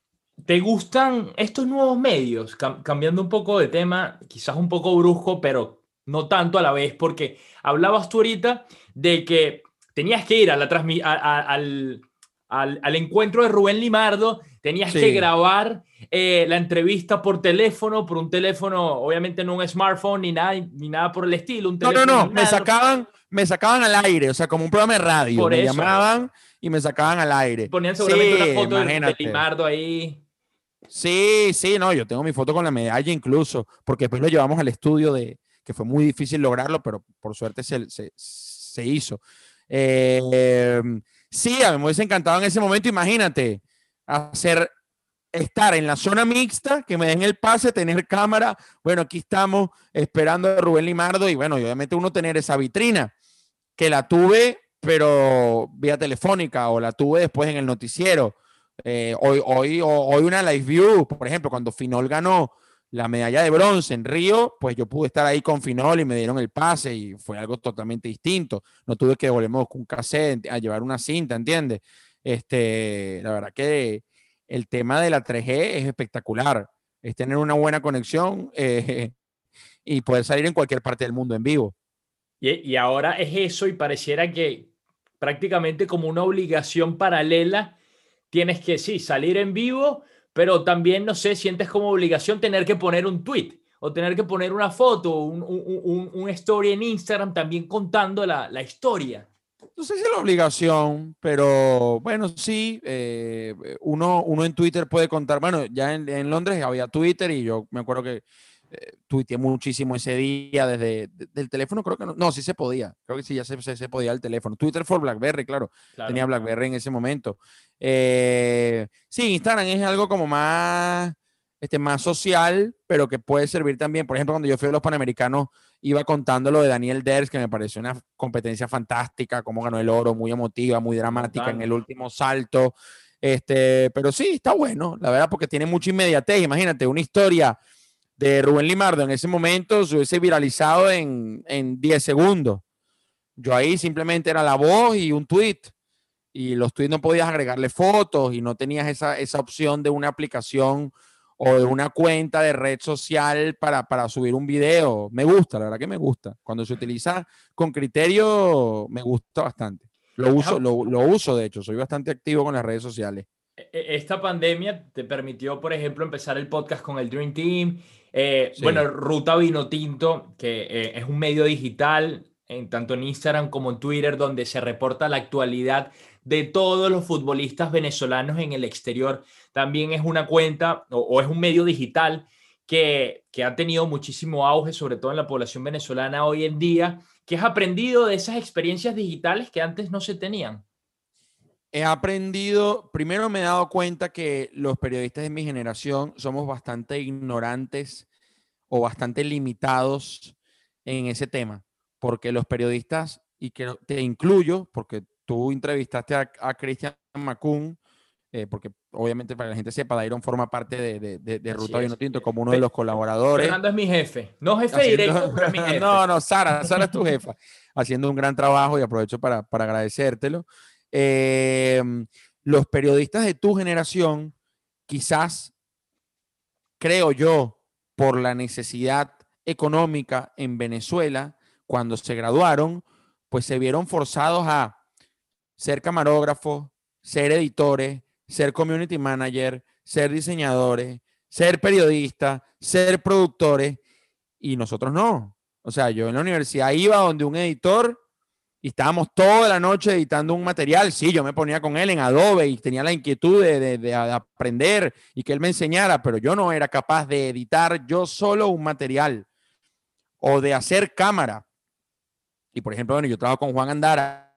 ¿te gustan estos nuevos medios? Cam cambiando un poco de tema, quizás un poco brusco, pero no tanto a la vez, porque hablabas tú ahorita de que tenías que ir a la al, al, encuentro de Rubén Limardo, tenías que grabar eh, la entrevista por teléfono, por un teléfono, obviamente no un smartphone ni nada, ni nada por el estilo. Un no, no, no, me sacaban, me sacaban al aire, o sea, como un programa de radio. Por me llamaban y me sacaban al aire. Ponían seguramente una foto de Limardo ahí. Sí, sí, no, yo tengo mi foto con la medalla incluso, porque después lo llevamos al estudio de, que fue muy difícil lograrlo, pero por suerte se, se, se hizo. Eh, sí, a mí me hubiese encantado en ese momento, imagínate, hacer, estar en la zona mixta, que me den el pase, tener cámara. Bueno, aquí estamos esperando a Rubén Limardo y bueno, obviamente uno tener esa vitrina, que la tuve, pero vía telefónica o la tuve después en el noticiero. Eh, hoy, hoy, hoy una live view, por ejemplo, cuando Finol ganó la medalla de bronce en Río, pues yo pude estar ahí con Finol y me dieron el pase y fue algo totalmente distinto. No tuve que volvemos con un cassette a llevar una cinta, ¿entiendes? Este, la verdad que el tema de la 3G es espectacular. Es tener una buena conexión eh, y poder salir en cualquier parte del mundo en vivo. Y, ahora es eso y pareciera que prácticamente como una obligación paralela tienes que sí salir en vivo pero también, no sé, sientes como obligación tener que poner un tweet o tener que poner una foto, un, un, un story en Instagram también contando la, la, historia. No sé si es la obligación, pero bueno, sí, eh, uno, uno en Twitter puede contar, bueno, ya en, en Londres había Twitter y yo me acuerdo que eh, tuiteé muchísimo ese día desde el teléfono, creo que no, no, sí se podía, creo que sí ya se, se, podía el teléfono. Twitter for BlackBerry, claro, tenía BlackBerry en ese momento. Eh, sí, Instagram es algo como más, este, más social, pero que puede servir también, por ejemplo, cuando yo fui a los Panamericanos, iba contando lo de Daniel Ders, que me pareció una competencia fantástica, cómo ganó el oro, muy emotiva, muy dramática en el último salto. Este, pero sí, está bueno, la verdad, porque tiene mucha inmediatez. Imagínate, una historia de Rubén Limardo en ese momento se hubiese viralizado en, en 10 segundos. Yo ahí simplemente era la voz y un tweet. Y los tweets no podías agregarle fotos y no tenías esa, esa opción de una aplicación o de una cuenta de red social para, para subir un video. Me gusta, la verdad que me gusta. Cuando se utiliza con criterio, me gusta bastante. Lo uso, lo, lo uso, de hecho, soy bastante activo con las redes sociales. E, e, esta pandemia te permitió, por ejemplo, empezar el podcast con el Dream Team eh, bueno, Ruta Vino Tinto, que eh, es un medio digital, en, tanto en Instagram como en Twitter, donde se reporta la actualidad de todos los futbolistas venezolanos en el exterior. También es una cuenta o, es un medio digital que, que, ha tenido muchísimo auge, sobre todo en la población venezolana hoy en día, que has aprendido de esas experiencias digitales que antes no se tenían. He aprendido, primero me he dado cuenta que los periodistas de mi generación somos bastante ignorantes o bastante limitados en ese tema, porque los periodistas, y que te incluyo, porque tú entrevistaste a, Cristian Macún, eh, porque obviamente para que la gente sepa, Dairon forma parte de, de, Ruta Vino Tinto como uno de los colaboradores. Fernando es mi jefe, no jefe directo, pero mi jefe. No, no, Sara, Sara es tu jefa, haciendo un gran trabajo y aprovecho para, para agradecértelo. Eh, los periodistas de tu generación, quizás, creo yo, por la necesidad económica en Venezuela, cuando se graduaron, pues se vieron forzados a ser camarógrafos, ser editores, ser community manager, ser diseñadores, ser periodistas, ser productores, y nosotros no. O sea, yo en la universidad iba donde un editor y estábamos toda la noche editando un material. Sí, yo me ponía con él en Adobe y tenía la inquietud de, aprender y que él me enseñara, pero yo no era capaz de editar yo solo un material o de hacer cámara. Y por ejemplo, bueno, yo trabajo con Juan Andara,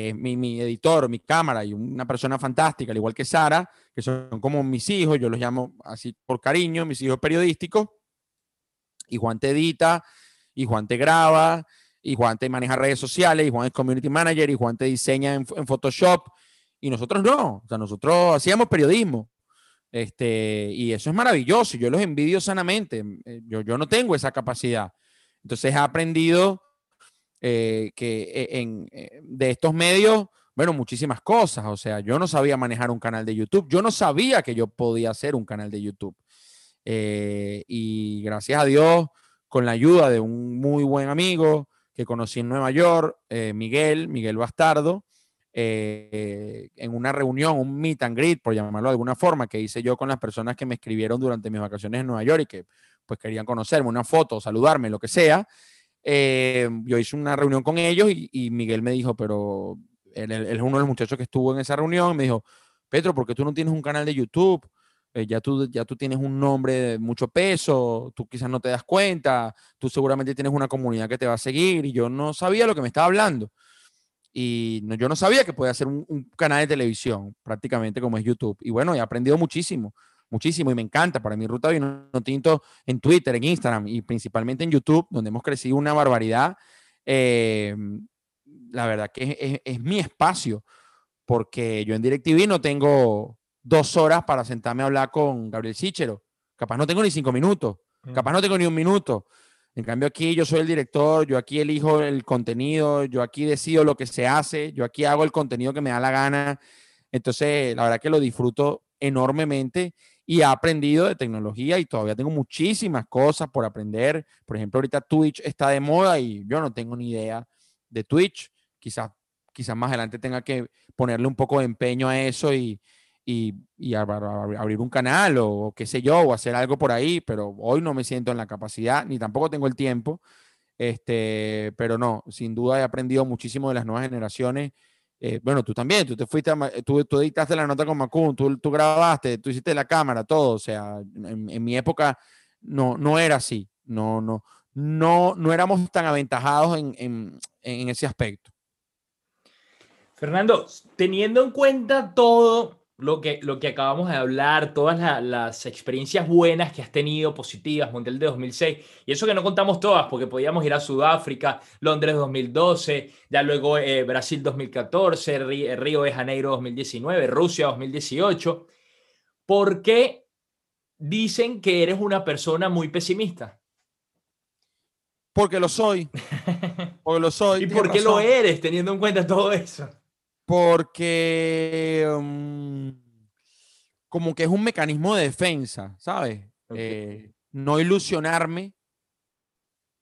eh, mi, editor, mi cámara y una persona fantástica, al igual que Sara, que son como mis hijos, yo los llamo así por cariño, mis hijos periodísticos. Y Juan te edita, y Juan te graba, y Juan te maneja redes sociales, y Juan es community manager, y Juan te diseña en, Photoshop, y nosotros no, o sea, nosotros hacíamos periodismo. Este, y eso es maravilloso, yo los envidio sanamente, eh, yo, yo no tengo esa capacidad. Entonces he aprendido eh, que eh, en, de estos medios, bueno, muchísimas cosas, o sea, yo no sabía manejar un canal de YouTube, yo no sabía que yo podía hacer un canal de YouTube. y gracias a Dios, con la ayuda de un muy buen amigo, que conocí en Nueva York, eh, Miguel, Miguel Bastardo, eh, en una reunión, un meet and greet, por llamarlo de alguna forma, que hice yo con las personas que me escribieron durante mis vacaciones en Nueva York y que pues querían conocerme, una foto, saludarme, lo que sea. Eh, yo hice una reunión con ellos y, Miguel me dijo, pero él, es uno de los muchachos que estuvo en esa reunión, me dijo, Pedro, ¿por qué tú no tienes un canal de YouTube? Eh, ya, tú, ya tú tienes un nombre de mucho peso, tú quizás no te das cuenta, tú seguramente tienes una comunidad que te va a seguir y yo no sabía lo que me estaba hablando. Y yo no sabía que podía hacer un, canal de televisión, prácticamente como es YouTube. Y bueno, he aprendido muchísimo, muchísimo y me encanta. Para mi Ruta Vino Tinto en Twitter, en Instagram y principalmente en YouTube, donde hemos crecido una barbaridad. Eh, la verdad que es, es, mi espacio, porque yo en DirecTV no tengo dos horas para sentarme a hablar con Gabriel Sichero. Capaz no tengo ni cinco minutos, capaz no tengo ni un minuto. En cambio aquí yo soy el director, yo aquí elijo el contenido, yo aquí decido lo que se hace, yo aquí hago el contenido que me da la gana. Entonces, la verdad que lo disfruto enormemente y he aprendido de tecnología y todavía tengo muchísimas cosas por aprender. Por ejemplo, ahorita Twitch está de moda y yo no tengo ni idea de Twitch. Quizás, quizás más adelante tenga que ponerle un poco de empeño a eso y, y, abrir un canal o, qué sé yo, o hacer algo por ahí, pero hoy no me siento en la capacidad, ni tampoco tengo el tiempo. Este, pero no, sin duda he aprendido muchísimo de las nuevas generaciones. Eh, bueno, tú también, tú te fuiste, tú, tú, editaste la nota con Macun, tú, tú grabaste, tú hiciste la cámara, todo. O sea, en, mi época no, no era así. No, no, no, no éramos tan aventajados en, en, en ese aspecto. Fernando, teniendo en cuenta todo lo que, lo que acabamos de hablar, todas las experiencias buenas que has tenido, positivas, Mundial de 2006, y eso que no contamos todas, porque podíamos ir a Sudáfrica, Londres 2012, ya luego eh, Brasil 2014, eh, Río de Janeiro 2019, Rusia 2018. ¿Por qué dicen que eres una persona muy pesimista? Porque lo soy. Porque lo soy. ¿Y por qué lo eres, teniendo en cuenta todo eso? Porque mm, como que es un mecanismo de defensa, ¿sabes? Eh, no ilusionarme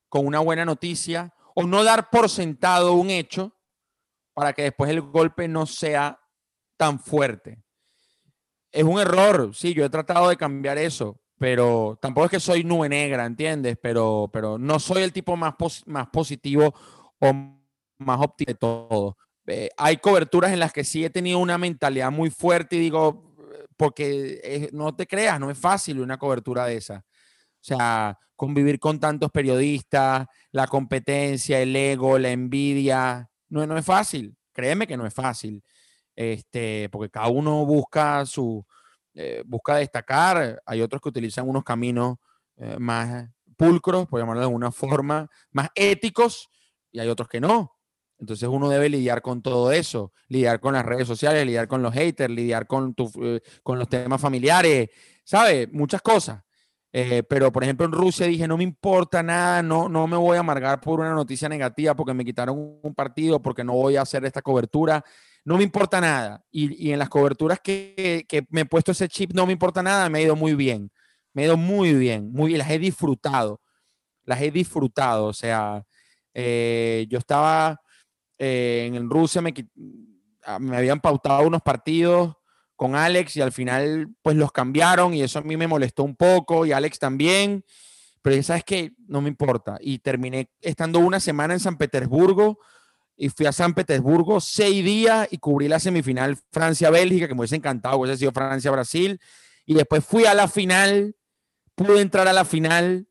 con una buena noticia o no dar por sentado un hecho para que después el golpe no sea tan fuerte. Es un error, sí, yo he tratado de cambiar eso, pero tampoco es que soy nube negra, ¿entiendes? Pero, pero no soy el tipo más, más positivo o más óptimo de todo. Eh, hay coberturas en las que sí he tenido una mentalidad muy fuerte y digo, porque no te creas, no es fácil una cobertura de esa. O sea, convivir con tantos periodistas, la competencia, el ego, la envidia, no, no es fácil. Créeme que no es fácil. Este, porque cada uno busca su, eh, busca destacar. Hay otros que utilizan unos caminos eh, más pulcros, por llamarlo de alguna forma, más éticos, y hay otros que no. Entonces uno debe lidiar con todo eso, lidiar con las redes sociales, lidiar con los haters, lidiar con, eh, con los temas familiares, ¿sabes? Muchas cosas. Eh, pero, por ejemplo, en Rusia dije, no me importa nada, no, no me voy a amargar por una noticia negativa porque me quitaron un partido, porque no voy a hacer esta cobertura, no me importa nada. Y, y en las coberturas que, que, me he puesto ese chip, no me importa nada, me ha ido muy bien, me ha ido muy bien, muy bien, las he disfrutado, las he disfrutado. O sea, eh, yo estaba eh, en Rusia me, ah, me habían pautado unos partidos con Alex y al final pues los cambiaron y eso a mí me molestó un poco y Alex también, pero ya sabes que no me importa. Y terminé estando una semana en San Petersburgo y fui a San Petersburgo seis días y cubrí la semifinal Francia-Bélgica que me hubiese encantado, hubiese sido Francia-Brasil y después fui a la final, pude entrar a la final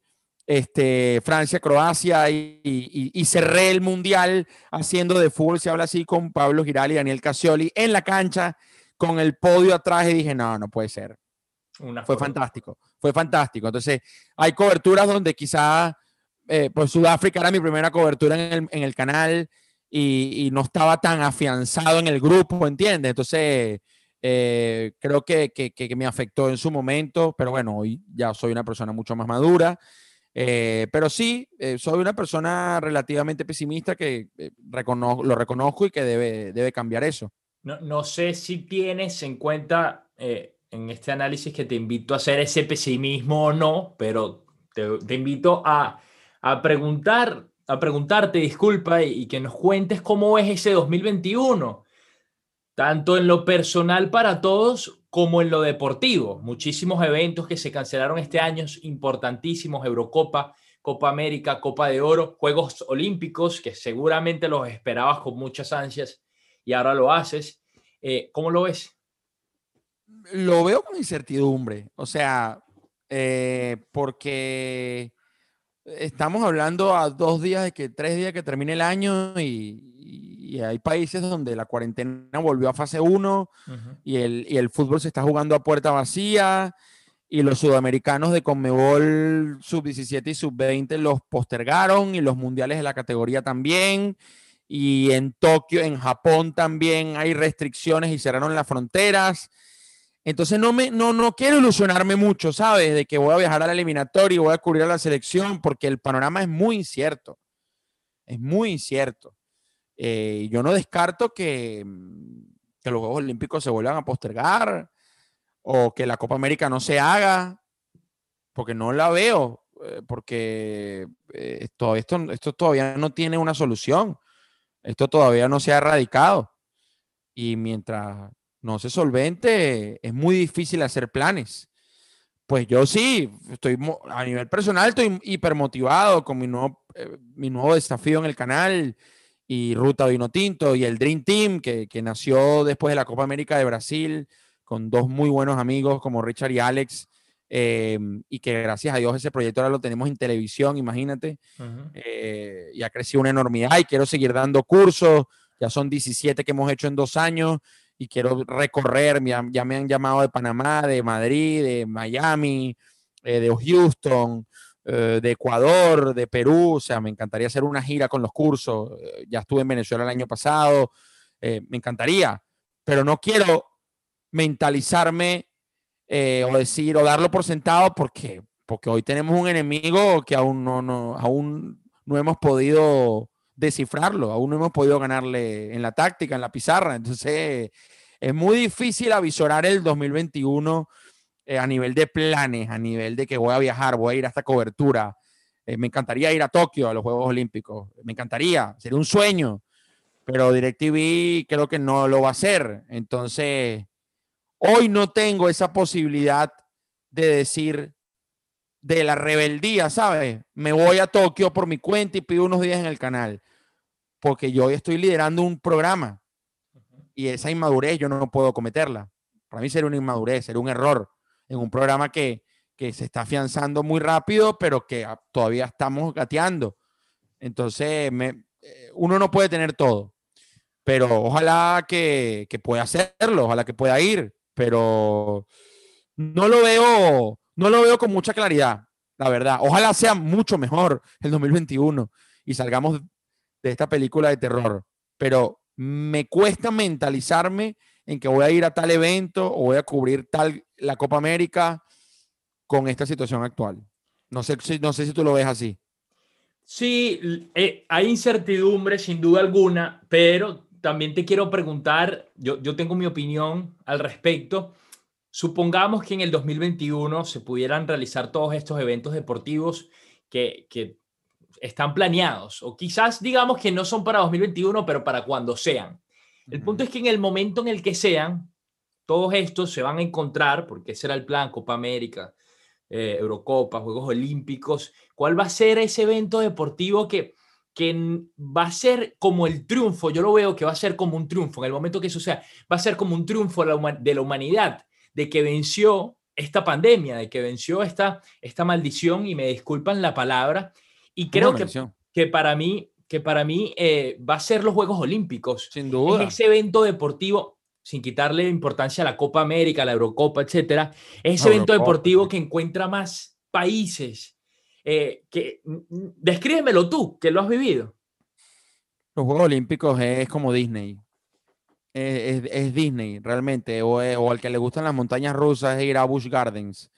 este, Francia, Croacia y, cerré el mundial haciendo de fútbol, se habla así, con Pablo Giral y Daniel Casioli en la cancha con el podio atrás y dije, no, no puede ser. fue fantástico, fue fantástico. Entonces, hay coberturas donde quizá, eh, pues Sudáfrica era mi primera cobertura en el, canal y, no estaba tan afianzado en el grupo, ¿entiendes? Entonces, eh, creo que, que me afectó en su momento, pero bueno, hoy ya soy una persona mucho más madura eh, pero sí, eh, soy una persona relativamente pesimista que eh, lo reconozco y que debe, debe cambiar eso. No, no sé si tienes en cuenta en este análisis que te invito a hacer ese pesimismo o no, pero te, te invito a, a, preguntar, a preguntarte, disculpa, y, y, que nos cuentes cómo es ese 2021. Tanto en lo personal para todos como en lo deportivo. Muchísimos eventos que se cancelaron este año, importantísimos, Eurocopa, Copa América, Copa de Oro, Juegos Olímpicos, que seguramente los esperabas con muchas ansias y ahora lo haces. Eh, ¿Cómo lo ves? Lo veo con incertidumbre, o sea, eh, porque estamos hablando a dos días de que tres días que termine el año y, hay países donde la cuarentena volvió a fase 1 y, el, y el fútbol se está jugando a puerta vacía y los sudamericanos de Conmebol sub-17 y sub-20 los postergaron y los mundiales de la categoría también. Y en Tokio, en Japón también hay restricciones y cerraron las fronteras. Entonces no, me, no, no quiero ilusionarme mucho, ¿sabes? De que voy a viajar a la eliminatoria y voy a cubrir a la selección, porque el panorama es muy incierto. Es muy incierto. Eh, yo no descarto que, mm, que, los Juegos Olímpicos se vuelvan a postergar o que la Copa América no se haga, porque no la veo, eh, porque eh, esto, esto todavía no tiene una solución. Esto todavía no se ha erradicado. Y mientras no se solvente, es muy difícil hacer planes. Pues yo sí, estoy a nivel personal, estoy hipermotivado con mi nuevo, eh, mi nuevo desafío en el canal y Ruta Vino Tinto y el Dream Team que, que, nació después de la Copa América de Brasil con dos muy buenos amigos como Richard y Alex eh, y que gracias a Dios ese proyecto ahora lo tenemos en televisión, imagínate, eh, y ha crecido una enormidad y quiero seguir dando cursos, ya son 17 que hemos hecho en dos años y quiero recorrer, ya, me han llamado de Panamá, de Madrid, de Miami, eh, de Houston, eh, de Ecuador, de Perú, o sea, me encantaría hacer una gira con los cursos, eh, ya estuve en Venezuela el año pasado, me encantaría, pero no quiero mentalizarme o decir o darlo por sentado porque, porque hoy tenemos un enemigo que aún no, no, aún no hemos podido descifrarlo. Aún no hemos podido ganarle en la táctica, en la pizarra. Entonces, es muy difícil avisorar el 2021 eh, a nivel de planes, a nivel de que voy a viajar, voy a ir a esta cobertura. Eh, me encantaría ir a Tokio, a los Juegos Olímpicos. Me encantaría, sería un sueño. Pero DirecTV creo que no lo va a hacer. Entonces, hoy no tengo esa posibilidad de decir, de la rebeldía, ¿sabes? Me voy a Tokio por mi cuenta y pido unos días en el canal, porque yo estoy liderando un programa y esa inmadurez yo no puedo cometerla. Para mí sería una inmadurez, sería un error en un programa que, se está afianzando muy rápido, pero que todavía estamos gateando. Entonces, eh, uno no puede tener todo, pero ojalá que, que pueda hacerlo, ojalá que pueda ir, pero no lo veo no lo veo con mucha claridad, la verdad. Ojalá sea mucho mejor el 2021 y salgamos de esta película de terror, pero me cuesta mentalizarme en que voy a ir a tal evento o voy a cubrir tal la Copa América con esta situación actual. No sé, no sé si tú lo ves así. Sí, eh, hay incertidumbre sin duda alguna, pero también te quiero preguntar, yo, yo tengo mi opinión al respecto. Supongamos que en el 2021 se pudieran realizar todos estos eventos deportivos que, están planeados, o quizás digamos que no son para 2021, pero para cuando sean. El punto es que en el momento en el que sean, todos estos se van a encontrar, porque ese era el plan, Copa América, eh, Eurocopa, Juegos Olímpicos, ¿cuál va a ser ese evento deportivo que, que va a ser como el triunfo? Yo lo veo que va a ser como un triunfo, en el momento que eso sea, va a ser como un triunfo de la humanidad de que venció esta pandemia, de que venció esta, esta maldición, y me disculpan la palabra, y creo que, que para mí, que para mí eh, va a ser los Juegos Olímpicos. Sin duda. ese evento deportivo, sin quitarle importancia a la Copa América, la Eurocopa, etcétera, es ese evento deportivo que encuentra más países. Eh, que, descríbemelo tú, que lo has vivido. Los Juegos Olímpicos es como Disney es, Disney realmente, o, o, al que le gustan las montañas rusas es ir a Busch Gardens,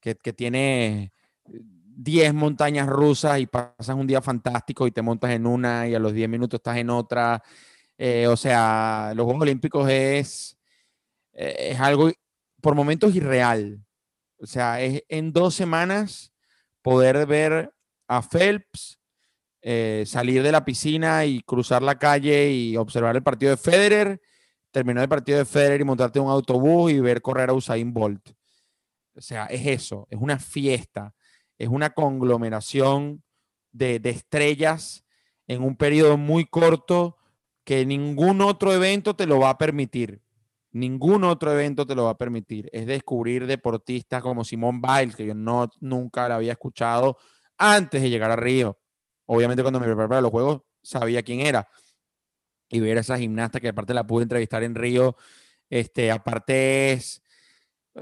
que, que tiene 10 montañas rusas y pasas un día fantástico y te montas en una y a los 10 minutos estás en otra. Eh, o sea, los Juegos Olímpicos es, eh, es algo por momentos irreal. O sea, es en dos semanas poder ver a Phelps eh, salir de la piscina y cruzar la calle y observar el partido de Federer terminar el partido de Federer y montarte en un autobús y ver correr a Usain Bolt. O sea, es eso, es una fiesta, es una conglomeración de, estrellas en un periodo muy corto que ningún otro evento te lo va a permitir. Ningún otro evento te lo va a permitir. Es descubrir deportistas como Simón Biles, que yo no, nunca la había escuchado antes de llegar a Río. Obviamente cuando me preparé para los Juegos sabía quién era. Y ver a esa gimnasta que aparte la pude entrevistar en Río, este, aparte es,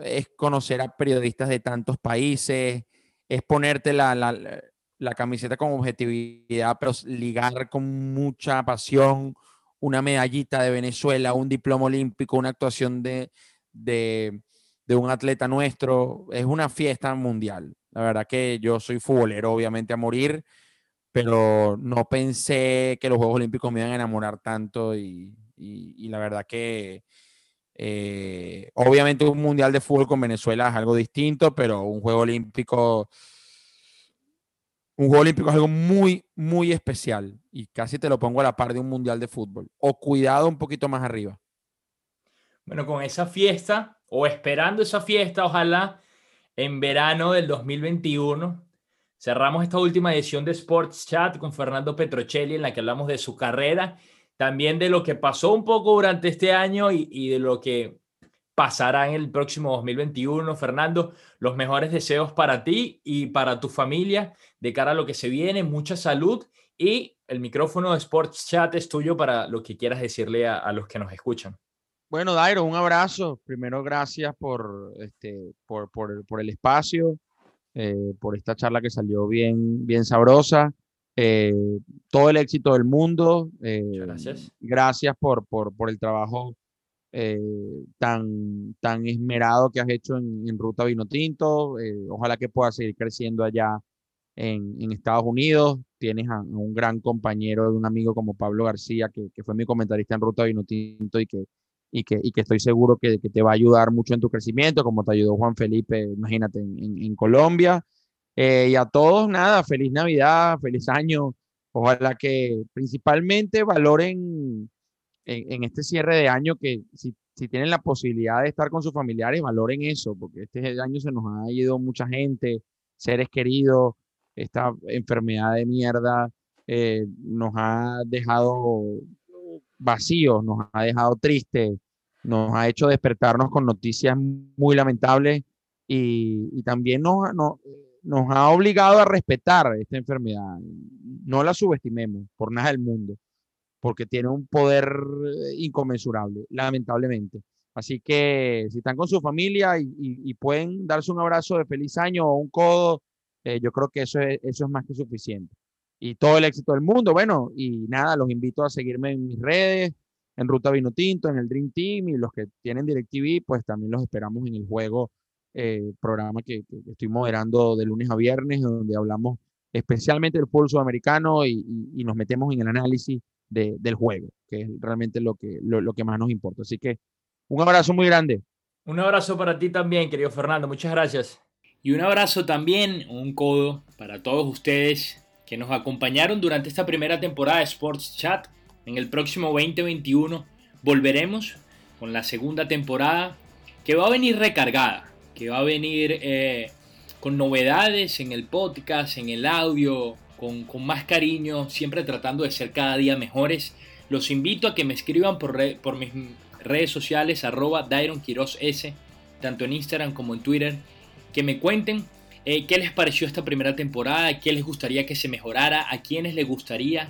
es conocer a periodistas de tantos países, es ponerte la, la, la camiseta con objetividad, pero ligar con mucha pasión una medallita de Venezuela, un diploma olímpico, una actuación de, de, un atleta nuestro. Es una fiesta mundial. La verdad que yo soy futbolero, obviamente, a morir, pero no pensé que los Juegos Olímpicos me iban a enamorar tanto y, la verdad que eh, obviamente un mundial de fútbol con Venezuela es algo distinto, pero un Juego Olímpico un Juego Olímpico es algo muy, muy especial y casi te lo pongo a la par de un Mundial de Fútbol. O cuidado un poquito más arriba. Bueno, con esa fiesta, o esperando esa fiesta, ojalá en verano del 2021, cerramos esta última edición de Sports Chat con Fernando Petrocelli, en la que hablamos de su carrera, también de lo que pasó un poco durante este año y, y de lo que pasará en el próximo 2021. Fernando, los mejores deseos para ti y para tu familia de cara a lo que se viene. Mucha salud y el micrófono de Sports Chat es tuyo para lo que quieras decirle a, los que nos escuchan. Bueno, Dairo, un abrazo. Primero, gracias por, este, por, por, el espacio, eh, por esta charla que salió bien, bien sabrosa. Eh, todo el éxito del mundo. Eh, gracias. Gracias por, por, por el trabajo eh, tan, tan esmerado que has hecho en, Ruta Vino Tinto. Eh, ojalá que puedas seguir creciendo allá en, Estados Unidos. Tienes a, un gran compañero un amigo como Pablo García, que, fue mi comentarista en Ruta Vino Tinto y que, y que, y que estoy seguro que, que, te va a ayudar mucho en tu crecimiento, como te ayudó Juan Felipe, imagínate, en, Colombia. Eh, y a todos, nada, feliz Navidad, feliz año. Ojalá que principalmente valoren en, este cierre de año que si, si, tienen la posibilidad de estar con sus familiares, valoren eso, porque este año se nos ha ido mucha gente, seres queridos, esta enfermedad de mierda eh, nos ha dejado vacíos, nos ha dejado tristes, nos ha hecho despertarnos con noticias muy lamentables y, y también nos, nos, nos ha obligado a respetar esta enfermedad. No la subestimemos por nada del mundo porque tiene un poder eh, inconmensurable, lamentablemente. Así que si están con su familia y, pueden darse un abrazo de feliz año o un codo, eh, yo creo que eso es, eso es más que suficiente. Y todo el éxito del mundo. Bueno, y nada, los invito a seguirme en mis redes, en Ruta Vino Tinto, en el Dream Team y los que tienen DirecTV, pues también los esperamos en el juego, eh, programa que, estoy moderando de lunes a viernes, donde hablamos especialmente del fútbol sudamericano y, y nos metemos en el análisis del juego, que es realmente lo que, lo, que más nos importa. Así que un abrazo muy grande. Un abrazo para ti también, querido Fernando. Muchas gracias. Y un abrazo también, un codo para todos ustedes que nos acompañaron durante esta primera temporada de Sports Chat. En el próximo 2021 volveremos con la segunda temporada que va a venir recargada, que va a venir eh, con novedades en el podcast, en el audio, con, más cariño, siempre tratando de ser cada día mejores. Los invito a que me escriban por, mis redes sociales, arroba Dairon S, tanto en Instagram como en Twitter, que me cuenten eh, qué les pareció esta primera temporada, qué les gustaría que se mejorara, a quiénes les gustaría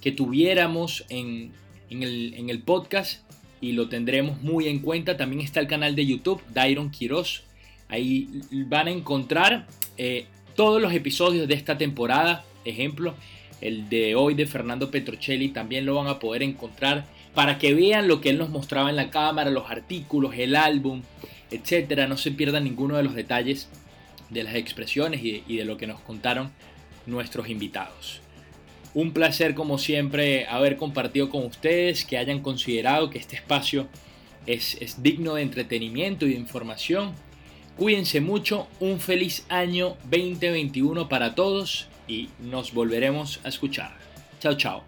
que tuviéramos en, en, el, podcast y lo tendremos muy en cuenta. También está el canal de YouTube, Dairon Quiroz. Ahí van a encontrar eh, todos los episodios de esta temporada ejemplo, el de hoy de Fernando Petrocelli también lo van a poder encontrar para que vean lo que él nos mostraba en la cámara, los artículos, el álbum, etcétera. No se pierdan ninguno de los detalles de las expresiones y de, lo que nos contaron nuestros invitados. Un placer como siempre haber compartido con ustedes, que hayan considerado que este espacio es, es digno de entretenimiento y de información. Cuídense mucho, un feliz año 2021 para todos y nos volveremos a escuchar. Chao, chao.